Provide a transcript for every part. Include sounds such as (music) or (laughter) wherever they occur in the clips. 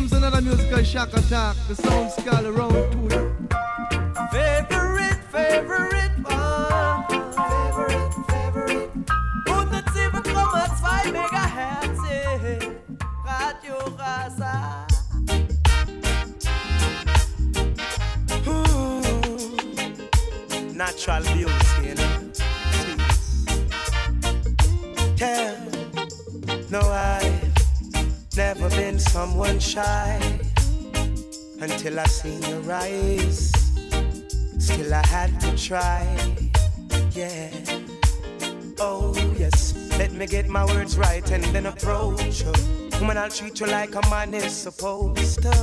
comes another musical shock attack. The sound skull around to Favorite, favorite one. Favorite, favorite. 107,2 Megahertz. Radio Rasa. Natural beauty, someone shy until I seen your eyes. Still, I had to try. Yeah. Oh, yes. Let me get my words right and then approach you. Woman, I'll treat you like a man is supposed to.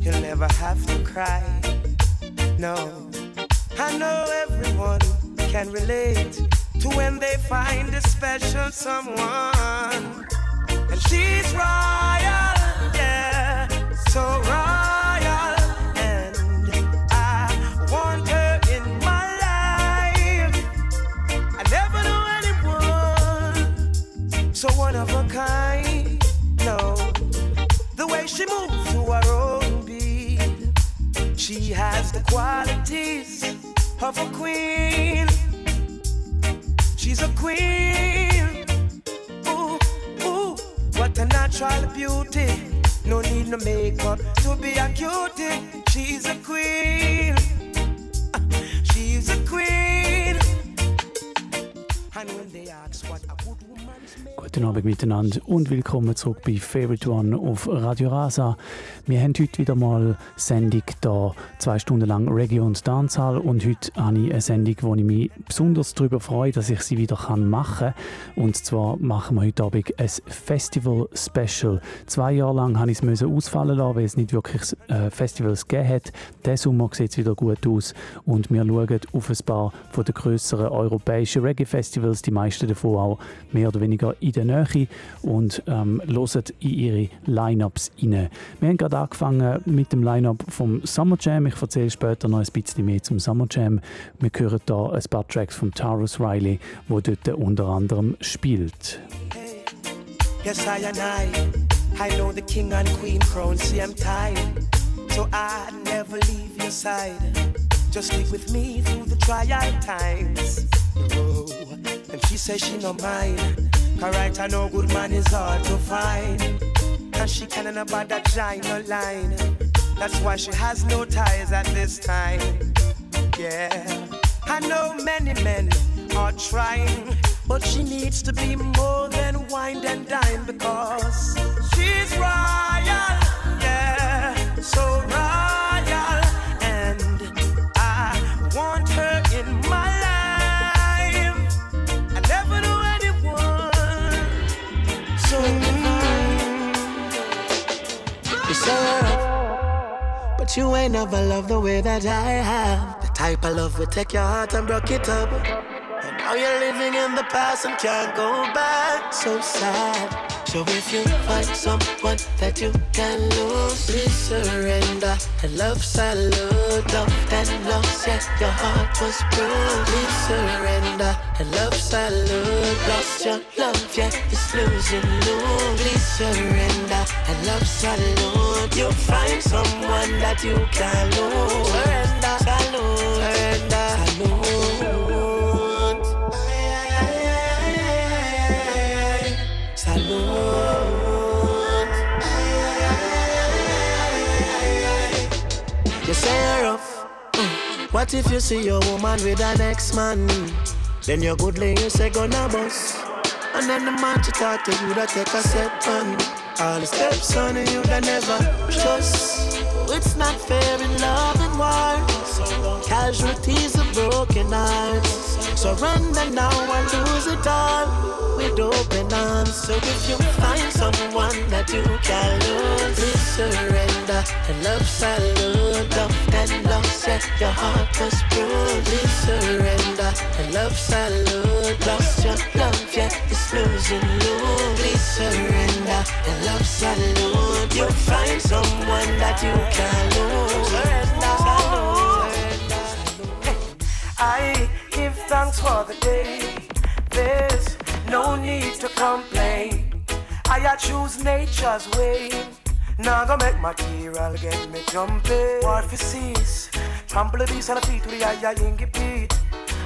You'll never have to cry. No. I know everyone can relate to when they find a special someone. And she's royal, she has the qualities of a queen. She's a queen. Ooh, ooh, what a natural beauty. No need no makeup to be a cutie. She's a queen. (laughs) She's a queen. And when they ask what Guten Abend miteinander und willkommen zurück bei Favorite One auf Radio Rasa. Wir haben heute wieder mal Sendung da, zwei Stunden lang Reggae und Dancehall und heute habe ich eine Sendung, wo ich mich besonders darüber freue, dass ich sie wieder machen kann. Und zwar machen wir heute Abend ein Festival-Special. Zwei Jahre lang habe ich es ausfallen lassen, weil es nicht wirklich äh, Festivals gegeben hat. Diesen Sommer sieht es wieder gut aus und wir schauen auf ein paar den grösseren europäischen Reggae-Festivals, die meisten davon auch mehr oder weniger in der Nähe und ähm, hören in ihre Lineups rein. Wir haben gerade angefangen mit dem Lineup vom Summer Jam. Ich erzähle später noch ein bisschen mehr zum Summer Jam. Wir hören hier ein paar Tracks von Tarus Riley, wo dort unter anderem spielt. Yes, I and I. I know the king and queen crown. See, I'm tired. So I never leave your side. Just stick with me through the trial times. Oh, and she says she no mind. Alright, I know good man is hard to find. And she can't about that no line. That's why she has no ties at this time. Yeah. I know many men are trying, but she needs to be more than wine and dine because she's royal, yeah, so But you ain't never loved the way that I have. The type of love would take your heart and broke it up. And now you're living in the past and can't go back. So sad. So if you find someone that you can lose, please surrender. And love salute, love that lost, yeah, your heart was bruised. Please surrender. And love salute, lost your love, yeah, it's losing you. Please surrender. And love salute, you'll find someone that you can lose. What if you see your woman with an ex-man? Then you're good lay you say gonna bust. And then the man to talk to you that take a step on. All the steps on you that never trust. It's not fair in love and war. Casualties of broken hearts. So surrender now and lose it all with open arms. So if you find someone that you can lose, please surrender and love salute. And love your heart was bruised. Please surrender. The love salute. Lost your love, yeah, it's losing you. Please surrender. The love salute. You'll find someone that you can lose. Surrender, salute. Hey, I thanks for the day. There's no need to complain. I choose nature's way. Now go make material get me jumping. War for cease. Trample the beast on the feet to the eye, ingy beat.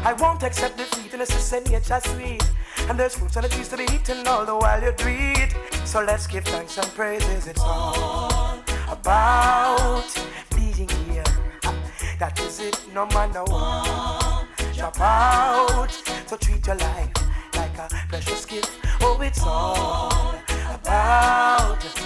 I won't accept defeat unless you say nature's sweet. And there's fruits and the trees to be eaten all the while you breathe. So let's give thanks and praises. It's all about being here. That is it, no matter what. Drop out. So treat your life like a precious gift. Oh, it's all about it,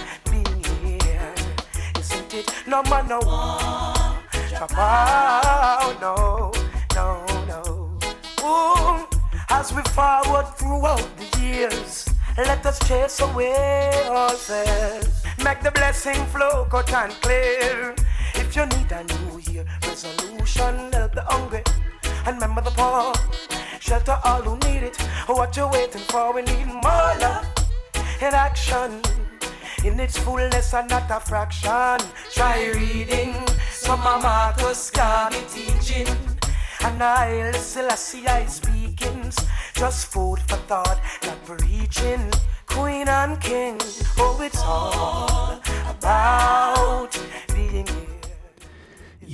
no man no one. Drop out, no, no, no. Ooh, as we forward throughout the years, let us chase away all fears. Make the blessing flow cut and clear. If you need a new year resolution, help the hungry and remember the poor. Shelter all who need it. What you waiting for? We need more love in action in its fullness and not a fraction. Try reading some of Marcus Garvey teaching. And I listen, I see I speaking. Just food for thought, not preaching. Queen and king, oh, it's all about being.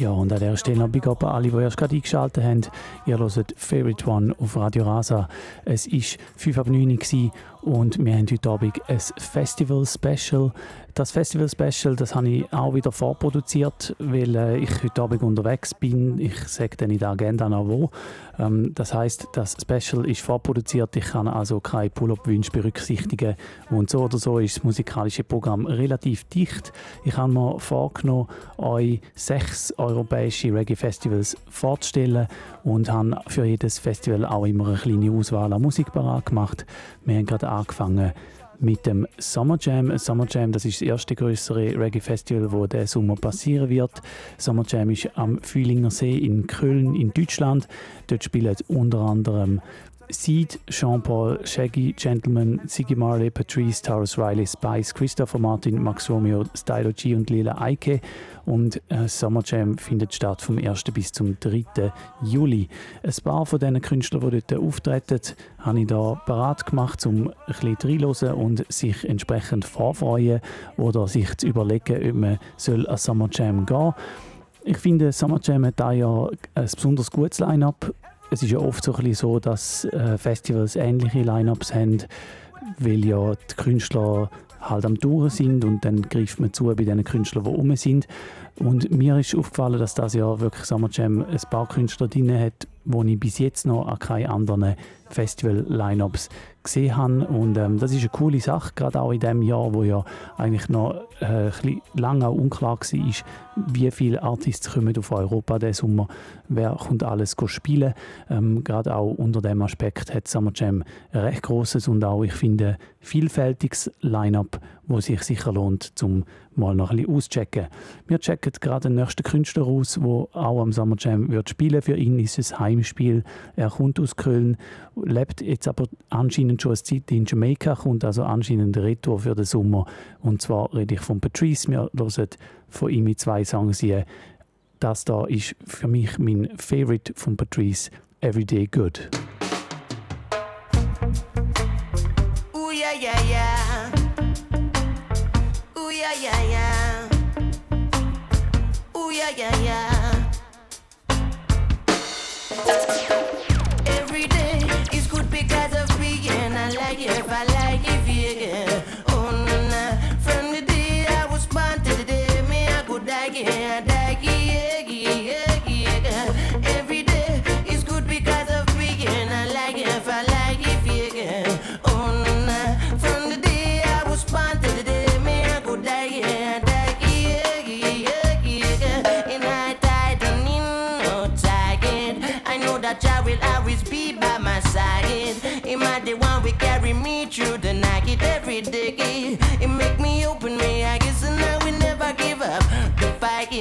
Ja, und an dieser Stelle noch Big Up alle, die erst gerade eingeschaltet haben. Ihr hört Favorite One auf Radio Rasa. Es war 5 ab 9 Uhr und wir haben heute Abend ein Festival-Special. Das Festival-Special, das habe ich auch wieder vorproduziert, weil äh, ich heute Abend unterwegs bin. Ich sage dann in der Agenda noch wo. Ähm, das heißt, das Special ist vorproduziert. Ich kann also keine Pull-up-Wünsche berücksichtigen. Und so oder so ist das musikalische Programm relativ dicht. Ich habe mir vorgenommen, euch sechs europäische Reggae-Festivals vorzustellen und habe für jedes Festival auch immer eine kleine Auswahl an Musik gemacht. Wir haben gerade angefangen mit dem Summer Jam. Summer Jam, das ist das erste größere Reggae-Festival, das diesen Sommer passieren wird. Summer Jam ist am Fühlinger See in Köln in Deutschland. Dort spielen unter anderem Seed, Jean-Paul, Shaggy, Gentleman, Ziggy Marley, Patrice, Taurus Riley, Spice, Christopher Martin, Max Romeo, Stylo G und Lila Eike. Und äh, Summer Jam findet statt vom 1. bis zum 3. Juli. Ein paar von diesen Künstlern, die dort auftreten, habe ich da parat gemacht, um ein bisschen reinzuhören und sich entsprechend vorfreuen oder sich zu überlegen, ob man soll an Summer Jam gehen soll. Ich finde, Summer Jam hat da ja ein besonders gutes Line-Up es ist ja oft so, so dass äh, Festivals ähnliche Line-Ups haben, weil ja die Künstler halt am Touren sind und dann greift man zu bei den Künstlern, die rum sind. Und mir ist aufgefallen, dass das ja wirklich Summer Jam ein paar Künstler drin hat, die ich bis jetzt noch an keinen anderen Festival-Lineups gesehen habe. Und ähm, das ist eine coole Sache, gerade auch in dem Jahr, wo ja eigentlich noch äh, lange unklar war, wie viele Artists kommen auf Europa diesen Sommer, wer kommt alles spielen. Ähm, gerade auch unter dem Aspekt hat Summer Jam ein recht grosses und auch, ich finde, vielfältiges Line-Up, wo sich sicher lohnt, zum mal noch ein bisschen auszuchecken. Wir checken gerade den nächsten Künstler aus, der auch am Summer Jam wird spielen. Für ihn ist es Heimspiel. Er kommt aus Köln, lebt jetzt aber anscheinend schon eine Zeit in Jamaika, kommt also anscheinend ein Retour für den Sommer. Und zwar rede ich von Patrice. Wir hören von ihm zwei Songs hier. Das da ist für mich mein Favorite von Patrice, Everyday Good. Ooh, yeah, yeah, yeah. Ooh, yeah, yeah, yeah. Ooh, yeah, yeah, yeah.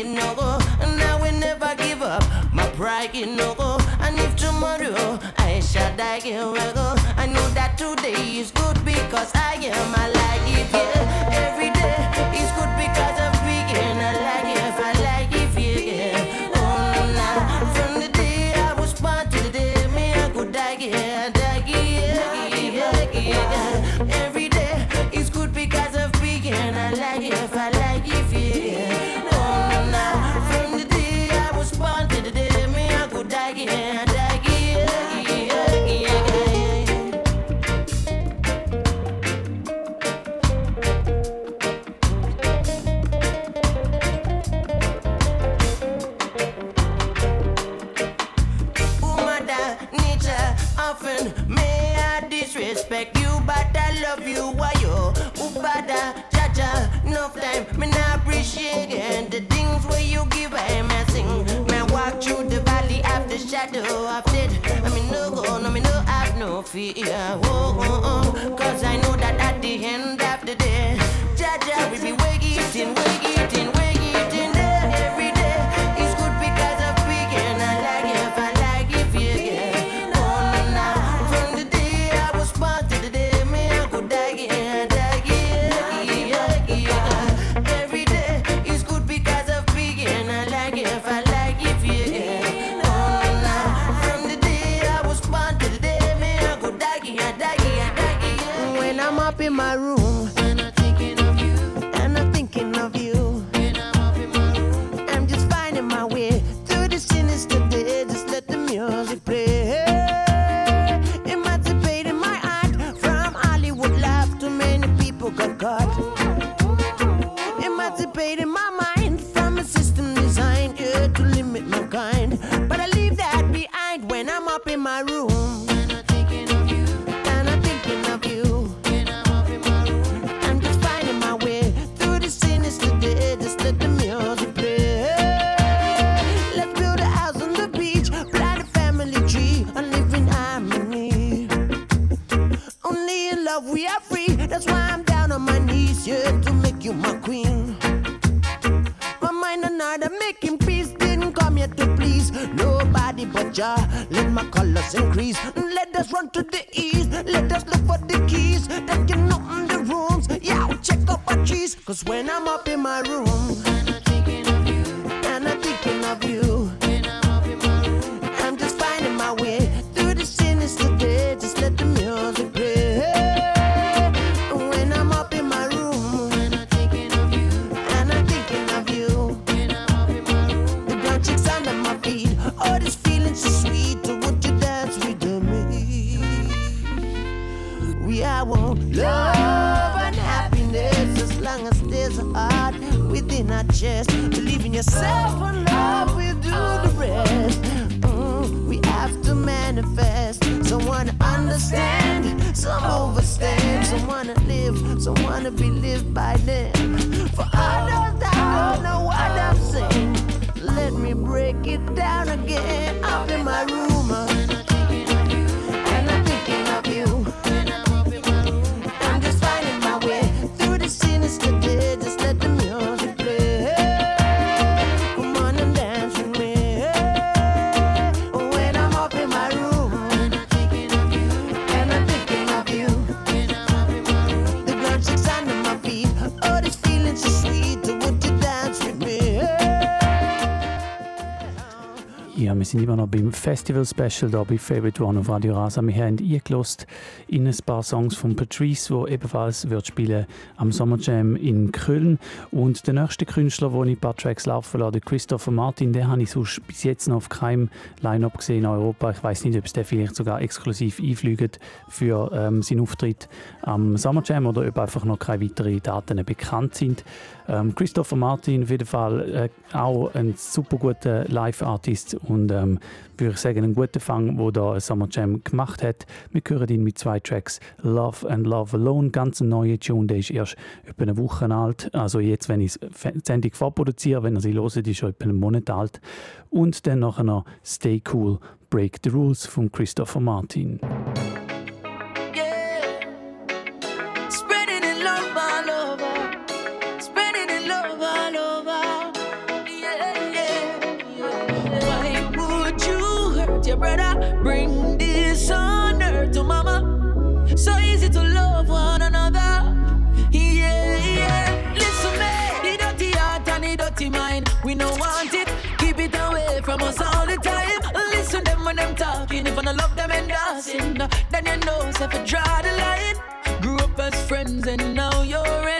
getting over, and I will never give up. My pride getting over, and if tomorrow I shall die, I know that today is good because I am alive. Yeah, every day. I've did. I mean, no, no, me no, I've no fear. Oh, oh, oh. Cause I know that at the end of the day, Jaja will be waiting, waiting, waiting. sind immer noch beim Festival-Special da bei Favorite One auf Radio Rasa. Wir haben eingelost in ein paar Songs von Patrice, wo ebenfalls wird spielen am Sommerjam in Köln. Und der nächste Künstler, wo ich ein paar Tracks laufen lasse, Christopher Martin, den habe ich sonst bis jetzt noch auf keinem Line-Up gesehen in Europa. Ich weiß nicht, ob es der vielleicht sogar exklusiv einfliegt für ähm, seinen Auftritt am Sommerjam oder ob einfach noch keine weiteren Daten bekannt sind. Ähm, Christopher Martin auf jeden Fall äh, auch ein super guter Live-Artist und ähm, würde ich sagen, einen guten Fang, wo da Summer Jam gemacht hat. Wir hören ihn mit zwei Tracks, Love and Love Alone, ganz ein neuer Tune, der ist erst etwa eine Woche alt. Also jetzt, wenn ich die Sendung vorproduziere, wenn ihr sie hört, ist schon etwa einen Monat alt. Und dann nachher noch Stay Cool, Break the Rules von Christopher Martin. Dancing, then you know if I draw the line. Grew up as friends and now you're enemies.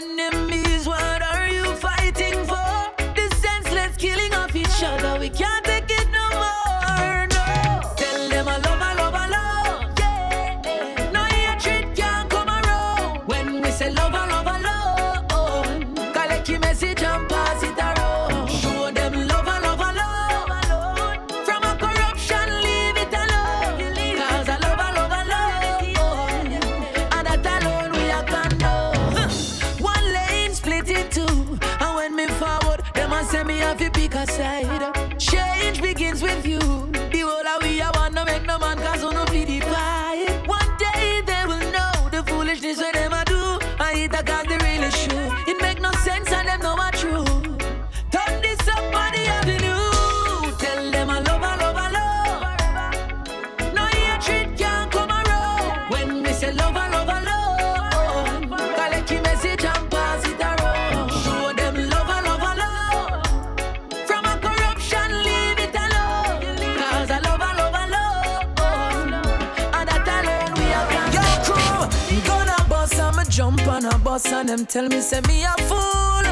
Them tell me, say me a fool.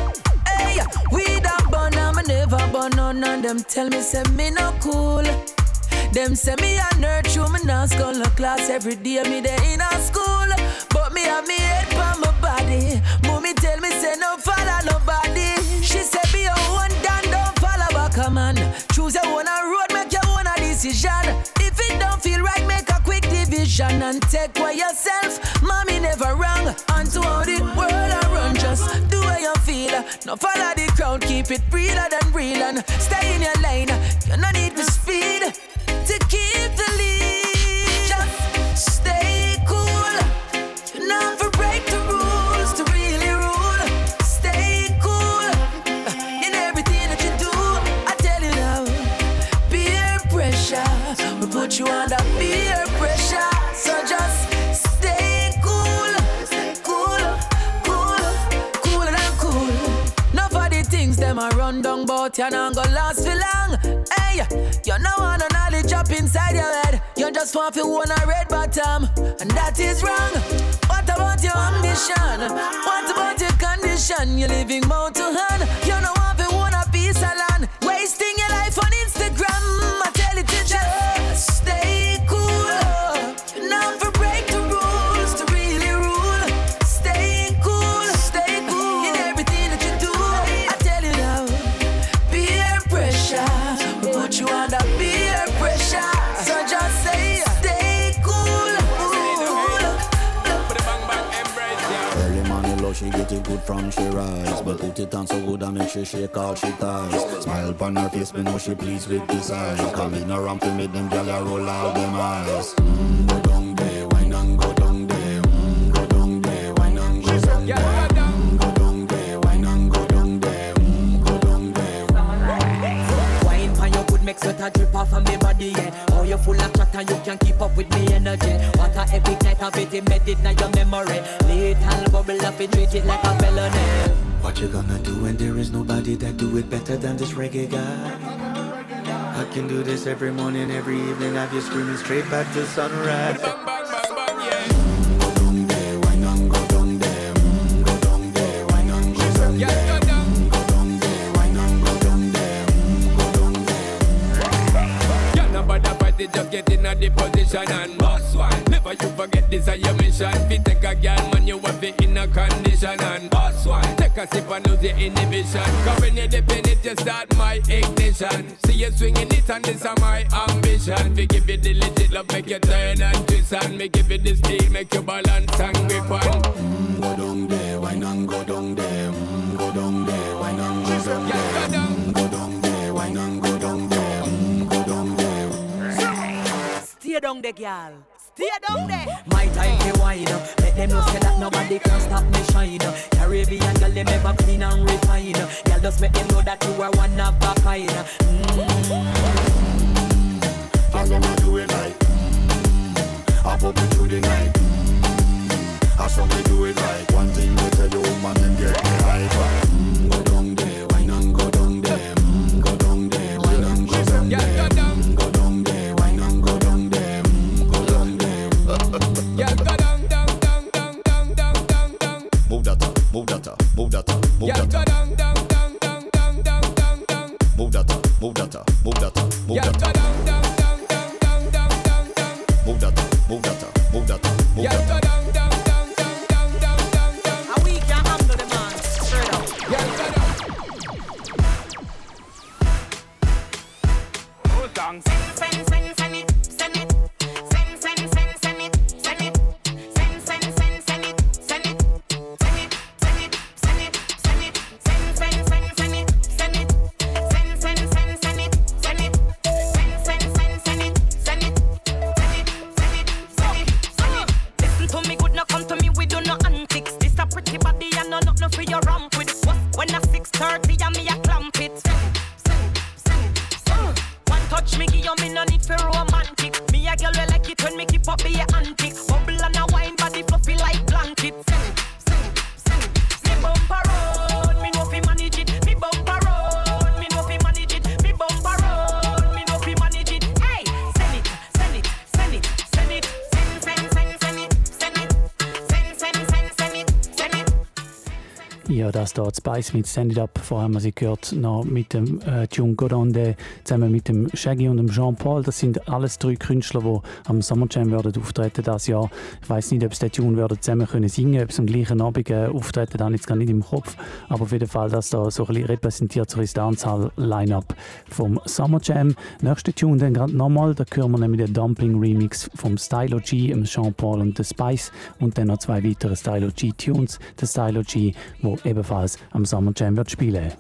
Hey, we that bun, I'ma never bun on and them tell me, say me no cool. Them say me a nerd, through me not school class every day me there in a school. But me have me head for my body. Mommy tell me say no follow nobody. She say be a one down, don't follow back a man. Choose your own a road, make your own a decision. If it don't feel right, make a quick division and take away yourself. Feel. No follow the crowd, keep it realer than real and stay in your lane. You no need to you not gonna last for long. Hey, you know want no knowledge up inside your head. You just want to own a red bottom, and that is wrong. What about your ambition? What about your condition? You're living mouth to hand. You know from she rise. But put it on so good I make she shake all she ties. Smile upon her face, me know she pleased with this eyes Coming around to make them gyal roll out them eyes. Mm, Go down there, wine and go down there. Mm, Go down there, wine and go down there. Go down. There, wine and go down there. Go down there. Wine pan your good make sweat a drip off of me body, yeah. You full of chat and you can't keep up with me energy. What a epic night of it, embedded in your memory. Little bubble up, it treat it like a felony. What you gonna do when there is nobody that do it better than this reggae guy? I can do this every morning, every evening, have you screaming straight back to sunrise. Just get in a the position and boss one. Never you forget this is your mission. Fi take a girl, man, you have it in a condition and boss one. Take a sip and lose your inhibition. Cause when you dip in it, you start my ignition. See you swinging it and this is my ambition. We give you the legit love, make you turn and twist and me give you the speed, make you balance and grip on. Mm, go down there, wine and go down there, mm, go down there, wine and go down there, Stay down there, girl. Stay down there. My time they wine up. Let them know say that nobody can stop me shine. Caribbean girl, they never clean and refine up. Girl, just make them know that you are one of a kind. Mm. Girl, them a do it like. I pop it through the night. I saw me do it like. One thing to tell you, man, and get me high five. data, move that. Spice mit Send It Up. Vorher haben wir sie gehört noch mit dem äh, Jung Godonde zusammen mit dem Shaggy und dem Jean-Paul. Das sind alles drei Künstler, die am Summer Jam werden auftreten das Jahr. Ich weiß nicht, ob sie den Tune werden zusammen können singen, ob sie am gleichen Abend äh, auftreten, dann jetzt gar nicht im Kopf. Aber auf jeden Fall, das da so ein repräsentiert so das Dancehall-Line-Up vom Summer Jam. Nächster Tune dann gerade nochmal, da hören wir nämlich den Dumpling Remix vom Stylo G, dem Jean-Paul und der Spice und dann noch zwei weitere Stylo G Tunes. Der Stylo G, wo ebenfalls am Summer Jam wird spielen.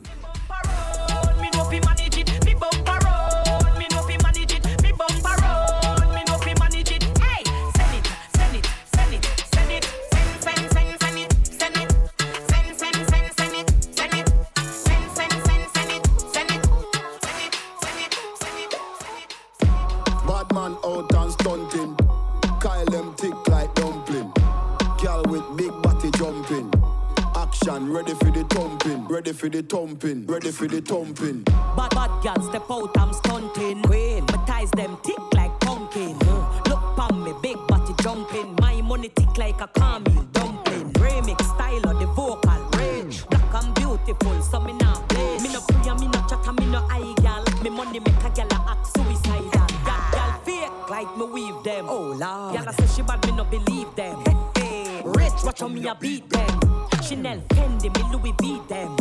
For the thumping. Ready for the thumping. Bad bad girl step out, I'm stunting. Queen, my ties them tick like pumpkin. Uh, Look pon me, big body jumping. My money tick like a caramel dumpling. Remix style of the vocal range. Black and beautiful, so me not play. Me no pray, me no chat, me no eye gal. Me money make a gal act suicidal. Gal gal fake like me weave them. Oh lord, gal a say she bad, me no believe them. Hey, hey. Rich, watch how me a beat them. Chanel, Fendi, me Louis V them.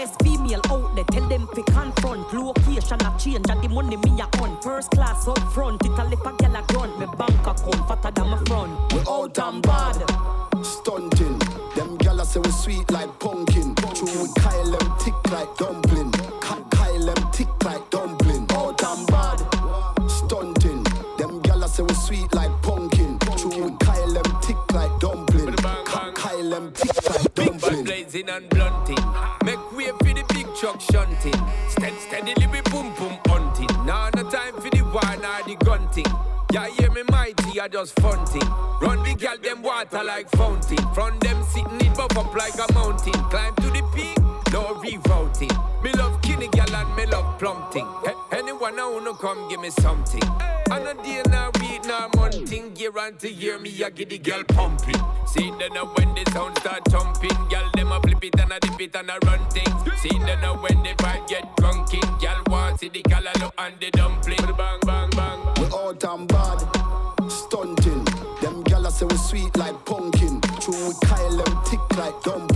But there's female out there, tell them fi confront. Location a change and the money me a on. First class up front, it a lip a gal a grunt. Me bank account fatter than my front. We out and bad. Stunting. Them gyal say we sweet like pumpkin. True we Kyle them thick like dumpling. Ka- Kyle them thick like dumpling. Out and bad. Stunting. Them gyal say we sweet like pumpkin. True we Kyle them thick like dumpling. Ka- Kyle them tick like dumpling. Big bad dumpling. blazing and blunting. Truck shunting. Stead steadily we boom boom hunting. Now no time for the wine or the gunting. Yeah, hear me mighty, I just funting. Run the gal them water like fountain. From them sitting it buff up like a mountain. Climb to the peak, no rerouting. Me love kinny gal and me love plumping. He- anyone I wanna come give me something. And a day now on to year me get the girl pumping. See then now when the sound start thumping, girl them a flip it and a dip it and a run things. See then now when the vibe get drunken, girl want see the color look and the dumpling. Bang bang bang. We out and bad. Stunting. Them gyal say we sweet like pumpkin. True we Kyle them thick like dumpling.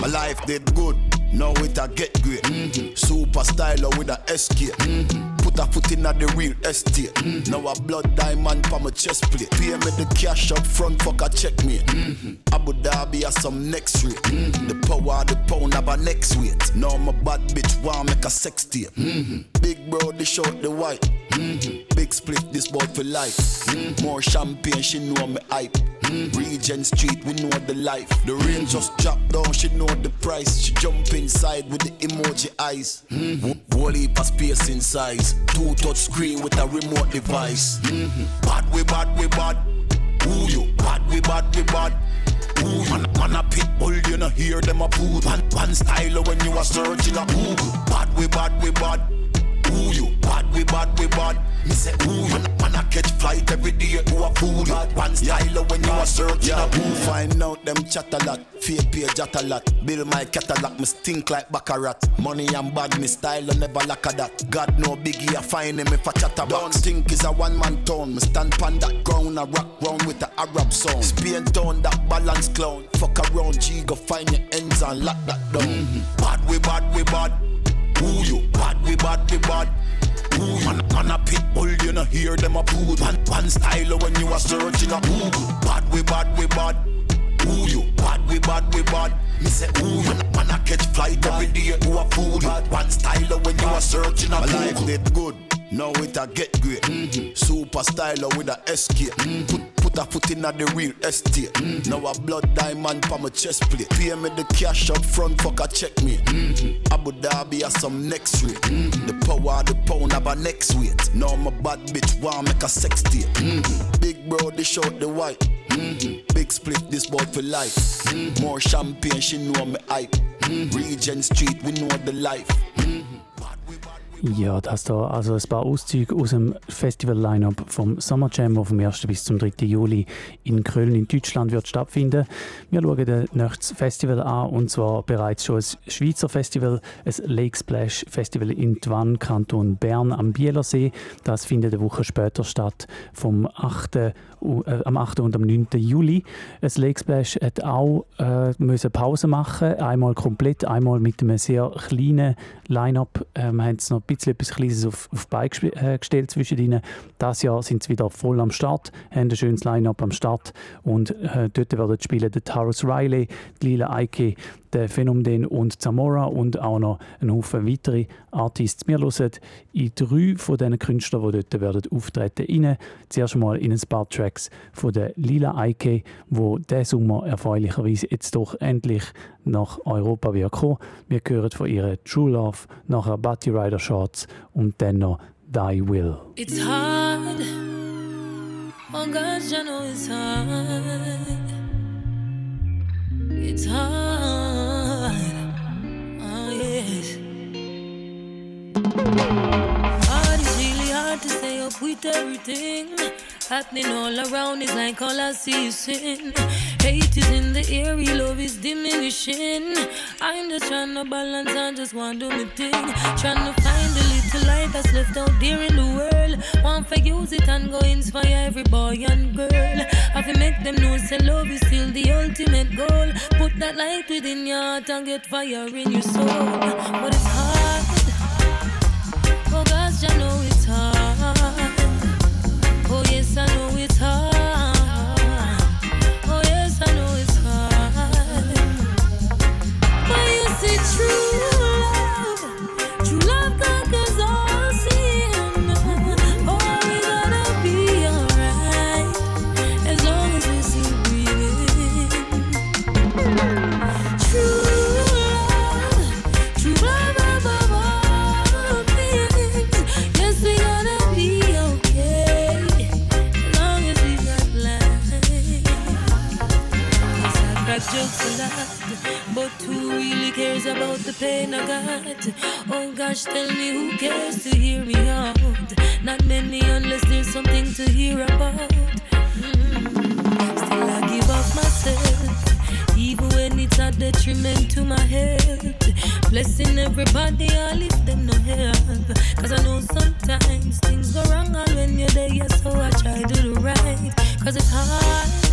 My life did good, now it a get great. Mm-hmm. Super styler with a SK. Mm-hmm. Put a foot in at the real estate. Mm-hmm. Now a blood diamond for my chest plate. Pay me the cash up front, fuck a check me. Mm-hmm. Abu Dhabi has some next rate. Mm-hmm. The power of the pound have a next weight. Now my bad bitch want make a sex tape. Mm-hmm. Big bro, the short the white. Mm-hmm. Big split, this boy for life. Mm-hmm. More champagne, she know me hype. Mm-hmm. Regent Street, we know the life. The rain just dropped down, she know the price. She jump inside with the emoji eyes. Mm-hmm. Of space in size. Two touch screen with a remote device. Mm-hmm. Bad we bad we bad. Who you? Bad we bad we bad. Ooh, man, man a pit bull, you know hear them a poo. One, one style when you are searching a Google. Bad we bad we bad. Who you? Bad we bad, we bad. Me say, ooh, man, man, I catch flight every day to a food. One style when you are searching Yeah, a who boo. find out them chat a lot, fake page chat a lot. Build my catalog, me stink like baccarat. Money and bad, me style I never lack of that. God no biggie, I find him if I chat a Don't think it's a one man town. Me stand pan that ground, I rock round with the Arab sound. Spain town, that balance clown. Fuck around, G, go find your ends and lock that down. Mm-hmm. Bad, we bad, we bad. Who you? Bad, we bad, we bad. Who you? Man, man a pit bull, you know hear them a poo. One, one style when you are searching a Google. Bad, we bad, we bad. Who you? Bad, we bad, we bad. Me say who you? Man a catch flight every day to a food. One style when you are searching a My life did good. Now it a get great. Mm-hmm. Super styler with a escape. Put, put in at the real estate. Mm-hmm. Now a blood diamond pa my chest plate. Pay me the cash up front, fuck a check me. Mm-hmm. Abu Dhabi has some next rate. The power the pound have a next weight. Now my bad bitch want make a sex tape. Mm-hmm. Big bro, they short the white. Big split this bout for life. Mm-hmm. More champagne, she know me hype. Regent Street, we know the life. Ja, das da also ein paar Auszüge aus dem Festival-Line-Up vom Summer Jam, der vom 1. bis zum 3. Juli in Köln in Deutschland wird stattfinden. Wir schauen das nächste Festival an und zwar bereits schon ein Schweizer Festival, ein Lake Splash Festival in Twann, Kanton Bern am Bielersee. Das findet eine Woche später statt, vom 8. u- äh, am 8. und am 9. Juli. Ein Lake Splash hat auch äh, müssen Pause machen, einmal komplett, einmal mit einem sehr kleinen Line-Up. Äh, wir haben jetzt noch ein bisschen etwas Kleines auf, auf gesp- äh, gestellt zwischen ihnen. Das Jahr sind sie wieder voll am Start, haben ein schönes Line-Up am Start und äh, dort werden spielen der Taurus Riley, die Lila Eike, der Phänomen und Zamora und auch noch ein Haufen weitere Artists. Wir hören in drei von diesen Künstlern, die dort werden auftreten, rein. Zuerst mal in ein paar Tracks von der Lila Eike, wo der Sommer erfreulicherweise jetzt doch endlich nach Europa wird kommen. Wir hören von ihrer True Love, nachher Butty Rider Shorts und dann noch Thy Will. It's hard. Oh gosh, I know it's hard. It's hard. Oh yes. Hard is really hard to stay up with everything happening all around. It's like all I see is sin. Hate is in the air, love is diminishing. I'm just trying to balance and just want to do my thing. Trying to find the little light that's left out there in the world. Want to use it and go inspire every boy and girl. Have to make them know say love is still the ultimate goal. Put that light within your heart and get fire in your soul. But it's hard. Oh gosh, you know it's hard. Oh yes, I know it's hard. Oh yes, I know it's hard. Oh cares about the pain I got? Oh gosh, tell me who cares to hear me out? Not many unless there's something to hear about. Mm. Still I give up myself, even when it's a detriment to my health. Blessing everybody, I leave them no help. Cause I know sometimes things go wrong, and when you're there, yeah, so I try to do the right. Cause it's hard.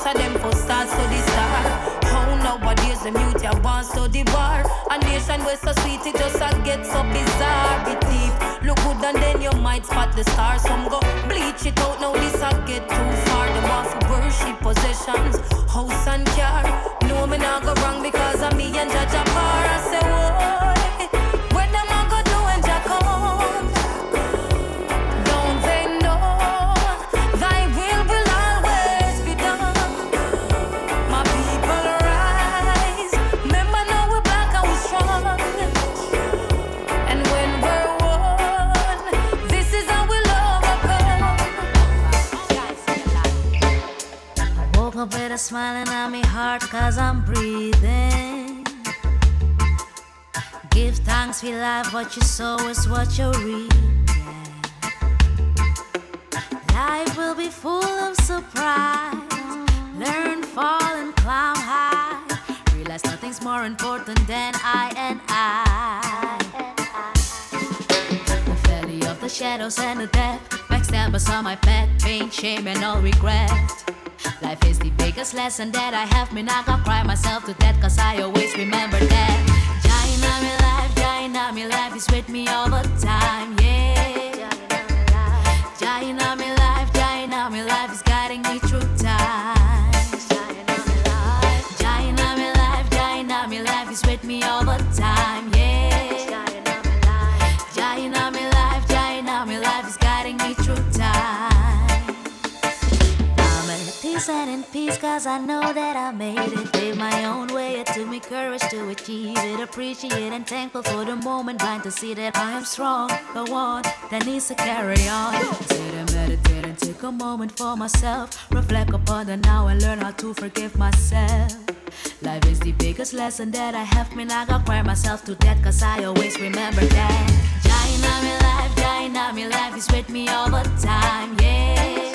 Last of them for stars oh, to the star. How nowadays the mute ya wants to the bar. A nation where so sweet it just a get so bizarre. It deep, look good and then you might spot the star. Some go bleach it out now this a get too far. The want for worship possessions, house and car. No me not go wrong because of me and Jaja Bar. I say whoa. heart cause I'm breathing. Give thanks for life, what you sow is what you reap. Yeah. Life will be full of surprise. Learn, fall, and climb high. Realize nothing's more important than I and I. The valley of the shadows and the depth. Backstabbers on my back, pain, shame, and all regret. Life is the biggest lesson that I have. Me not gonna cry myself to death, cause I always remember that. China, me life, China, me life is with me all the time, yeah. China, me life. innocent in peace, cause I know that I made it. Paved my own way, it took me courage to achieve it. Appreciate and thankful for the moment, blind to see that I am strong. The one that needs to carry on. Sit and meditate and take a moment for myself. Reflect upon the now and learn how to forgive myself. Life is the biggest lesson that I have. Me not gonna cry myself to death, cause I always remember that. Jaina, me life, Jaina, me life is with me all the time, yeah.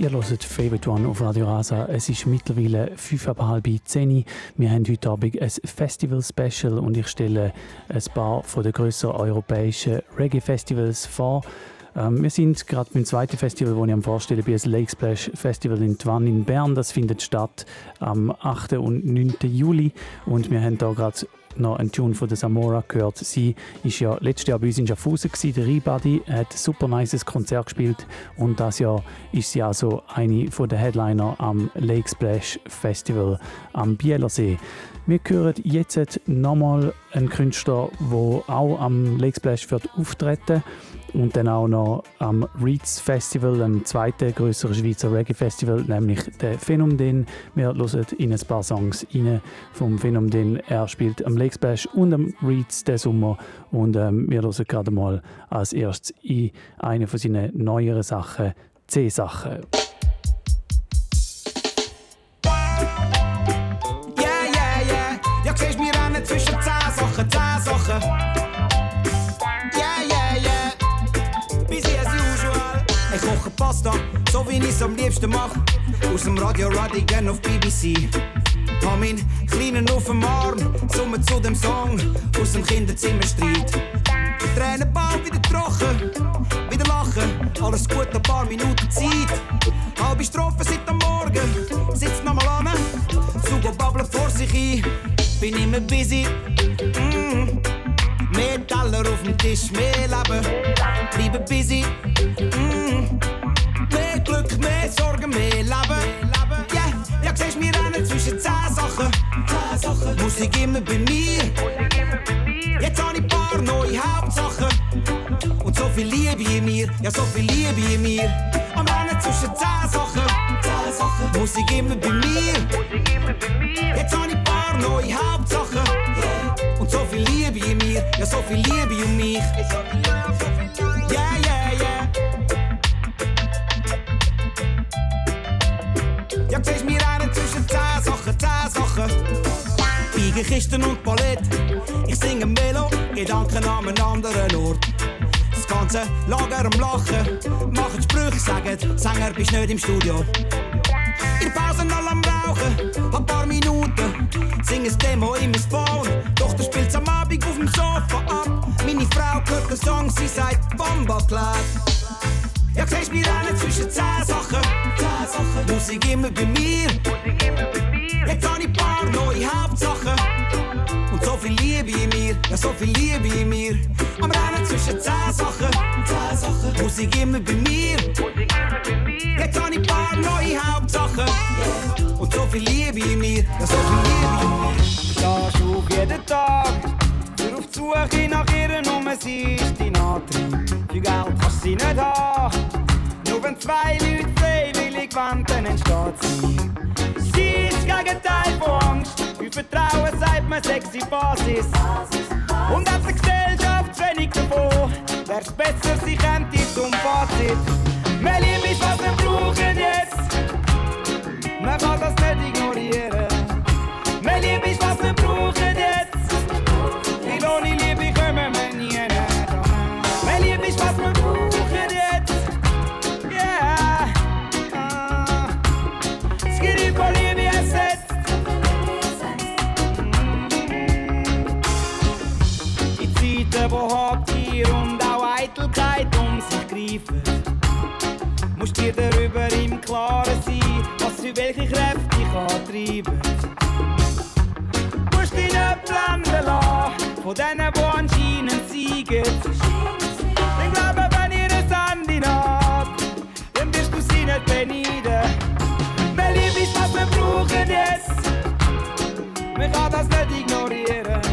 Ihr hört Favorite One auf Radio Rasa. Es ist mittlerweile fünf zehn. Wir haben heute Abend ein Festival-Special und ich stelle ein paar den grösseren europäischen Reggae-Festivals vor. Ähm, wir sind gerade beim zweiten Festival, das ich am vorstellen bin, das Lake Splash Festival in Twann in Bern. Das findet statt am 8. und 9. Juli und wir haben da gerade noch einen Tune von der Samora gehört. Sie ist ja letztes Jahr bei uns in Schaffhausen gewesen. Der Rebody hat ein super nices Konzert gespielt und das Jahr ist sie also eine der Headliner am Lake Splash Festival am Bielersee. Wir hören jetzt nochmal einen Künstler, der auch am Lake Splash wird auftreten und dann auch noch am Reeds Festival, einem zweiten größeren Schweizer Reggae Festival, nämlich der Phänomen. Wir hören in ein paar Songs rein vom Phänomen. Er spielt am Lake Splash und am Reeds den Sommer und ähm, wir hören gerade mal als erstes in eine von seinen neueren Sachen, C-Sachen. Wie ich's am liebsten mach. Aus dem Radio Radigan auf BBC. Hab meinen Kleinen auf dem Arm, summen zu dem Song aus dem Kinderzimmerstreit. Tränen bald wieder trocken, wieder lachen, alles gut, ein paar Minuten Zeit. Halbe Strophe seit am Morgen, sitzt nochmal an, Sugo babbelt vor sich ein, bin immer busy. Mm. Mehr Teller auf dem Tisch, mehr Leben, bleibe busy. Mm. Mehr Leben. Yeah, ja, siehst, wir rennen zwischen 10 Sachen. Musik immer bei mir. Jetzt habe ich ein paar neue Hauptsachen. Und so viel Liebe in mir, ja, so viel Liebe in mir. Am Rennen zwischen 10 Sachen. Musik immer bei mir. Jetzt habe ich ein paar neue Hauptsachen. Und so viel Liebe in mir, ja, so viel Liebe in mich. Biegen, Kisten und Palett. Ich singe Melo, Gedanken an einem anderen Ort. Das ganze Lager am Lachen. Machen Sprüche, sagen, Sänger bist nicht im Studio. In Pausen all am Rauchen, ein paar Minuten. Sing ein Demo mein Phone. Tochter spielt's am Abend auf dem Sofa ab. Meine Frau hört den Song, sie sagt Bomba klar. Ja, siehst, wir rennen zwischen 10 Sachen. Musik immer bei mir. Jetzt habe ich paar neue Hauptsachen. Und so viel Liebe in mir, ja, so viel Liebe in mir. Am Rennen zwischen 10 Sachen. Musik immer bei mir. Jetzt habe ich paar neue Hauptsachen. Und so viel Liebe in mir, ja, so viel Liebe in mir. Stehst auf jeden Tag. Für auf die Suche nach ihr Nummer, sie ist dein Antrieb. Für Geld kannst du sie nicht haben. Nur wenn zwei Leute freiwillig wenden, entsteht sie. Gegenteil von Angst. Für Vertrauen sagt man sexy Basis. Und hat die Gesellschaft wenig davon. Wär's besser, sie die zum Fazit. Mehr Liebe ist, was wir brauchen jetzt. Man kann das nicht ignorieren. Wo Habgier und auch Eitelkeit um sich greifen. Musst dir darüber im Klaren sein, was für welche Kräfte dich antreiben. Musst dich nicht blenden lassen von denen, die anscheinend siegen. Denn glaube, wenn ihr ein Handy habt, dann wirst du sie nicht beneiden. Mehr Liebe ist, was wir brauchen jetzt. Man kann das nicht ignorieren.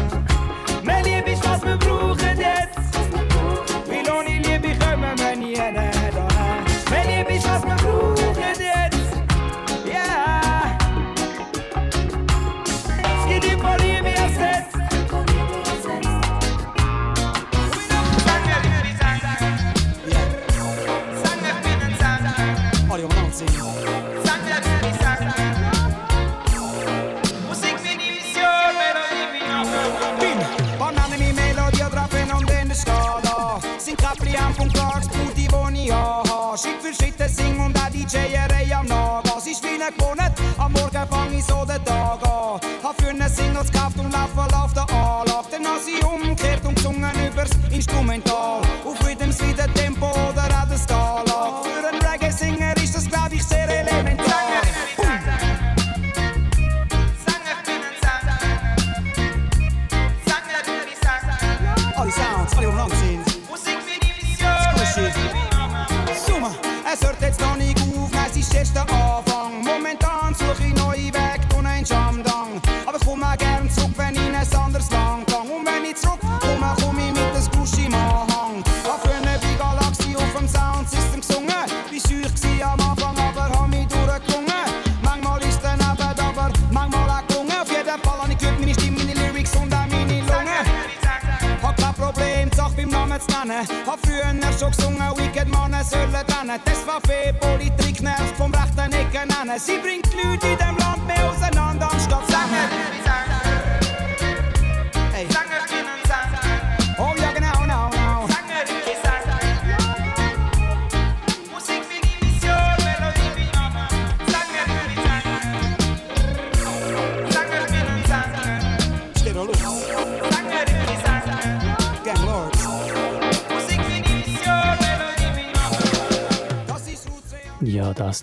Fernsehen. Bin Banane mi Melodie drauf in und in der Skala. Sind Kaprian von Clarks Puti, wo ich haha. Schritt für Schritt sing und auch DJ-Reihe am Nagas. Ist wie ne nicht gewohnt, am Morgen fang ich so den Tag an. Hab für ne Singles gekauft und laufe auf der Anlage. Dann hab sie umgekehrt und gesungen übers Instrumental.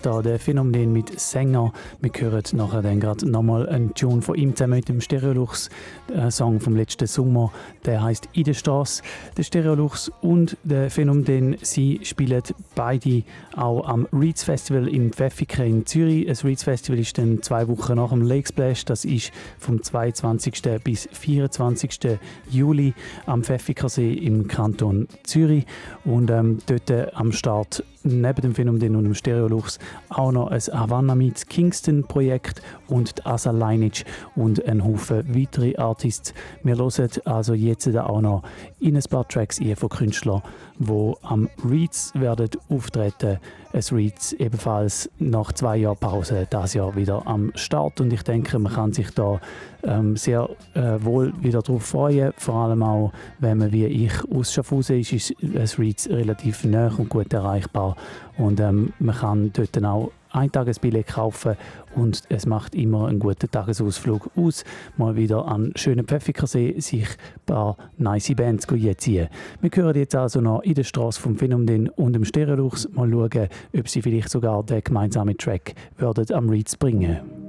Da der Phänomen mit Sänger. Wir hören nachher dann gerade nochmal einen Tune von ihm zusammen mit dem Stereolux äh, Song vom letzten Sommer. Der heißt In der Straße. Der Stereolux und der Phänomen, sie spielen beide auch am Reeds Festival im Pfäffiken in Zürich. Das Reeds Festival ist dann zwei Wochen nach dem Lake Splash. Das ist vom 22. bis 24. Juli am Pfäffikersee im Kanton Zürich. Und ähm, dort äh, am Start neben dem Phänomen und dem Stereolux auch noch ein Havana Meets Kingston Projekt und Asa Lineage und ein Haufen weitere Artists. Wir hören also jetzt auch noch in ein paar Tracks von Künstlern, die am Reeds werden auftreten. Es Reeds ebenfalls nach zwei Jahren Pause das Jahr wieder am Start und ich denke, man kann sich da ähm, sehr äh, wohl wieder darauf freuen. Vor allem auch, wenn man wie ich aus Schaffhausen ist, ist es Reeds relativ nah und gut erreichbar und ähm, man kann dort dann auch ein Tagesbillett kaufen und es macht immer einen guten Tagesausflug aus, mal wieder an schönen Pfäffikersee sich ein paar nice Bands ziehen. Wir hören jetzt also noch in der Straße vom Phänomen und dem Stereolux mal schauen, ob sie vielleicht sogar den gemeinsamen Track würden am Reeds bringen.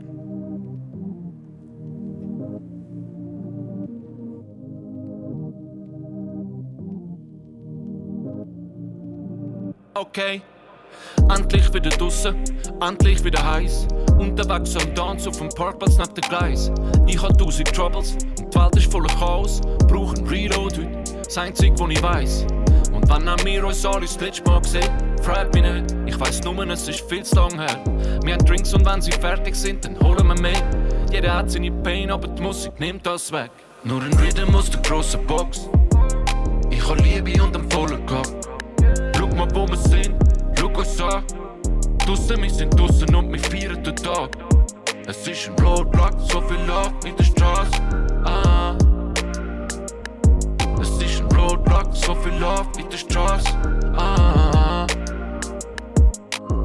Okay. Endlich wieder draussen, endlich wieder heiß. Unterwegs am Tanz auf dem Parkplatz neben den Gleis. Ich hab tausend Troubles und die Welt ist voller Chaos. Brauch einen Reload heute, das Einzige, was ich weiss. Und wenn auch wir uns alle das letzte Mal gesehen, fragt mich nicht. Ich weiss nur, es ist viel zu lang her. Wir haben Drinks und wenn sie fertig sind, dann holen wir mehr. Jeder hat seine Pain, aber die Musik nimmt das weg. Nur ein Rhythm aus der grossen Box. Draussen, wir sind draussen und wir feiern den Tag. Es ist ein Roadblock, so viel Love in der Straße. Ah. Es ist ein Roadblock, so viel Love in der Straße. Ah.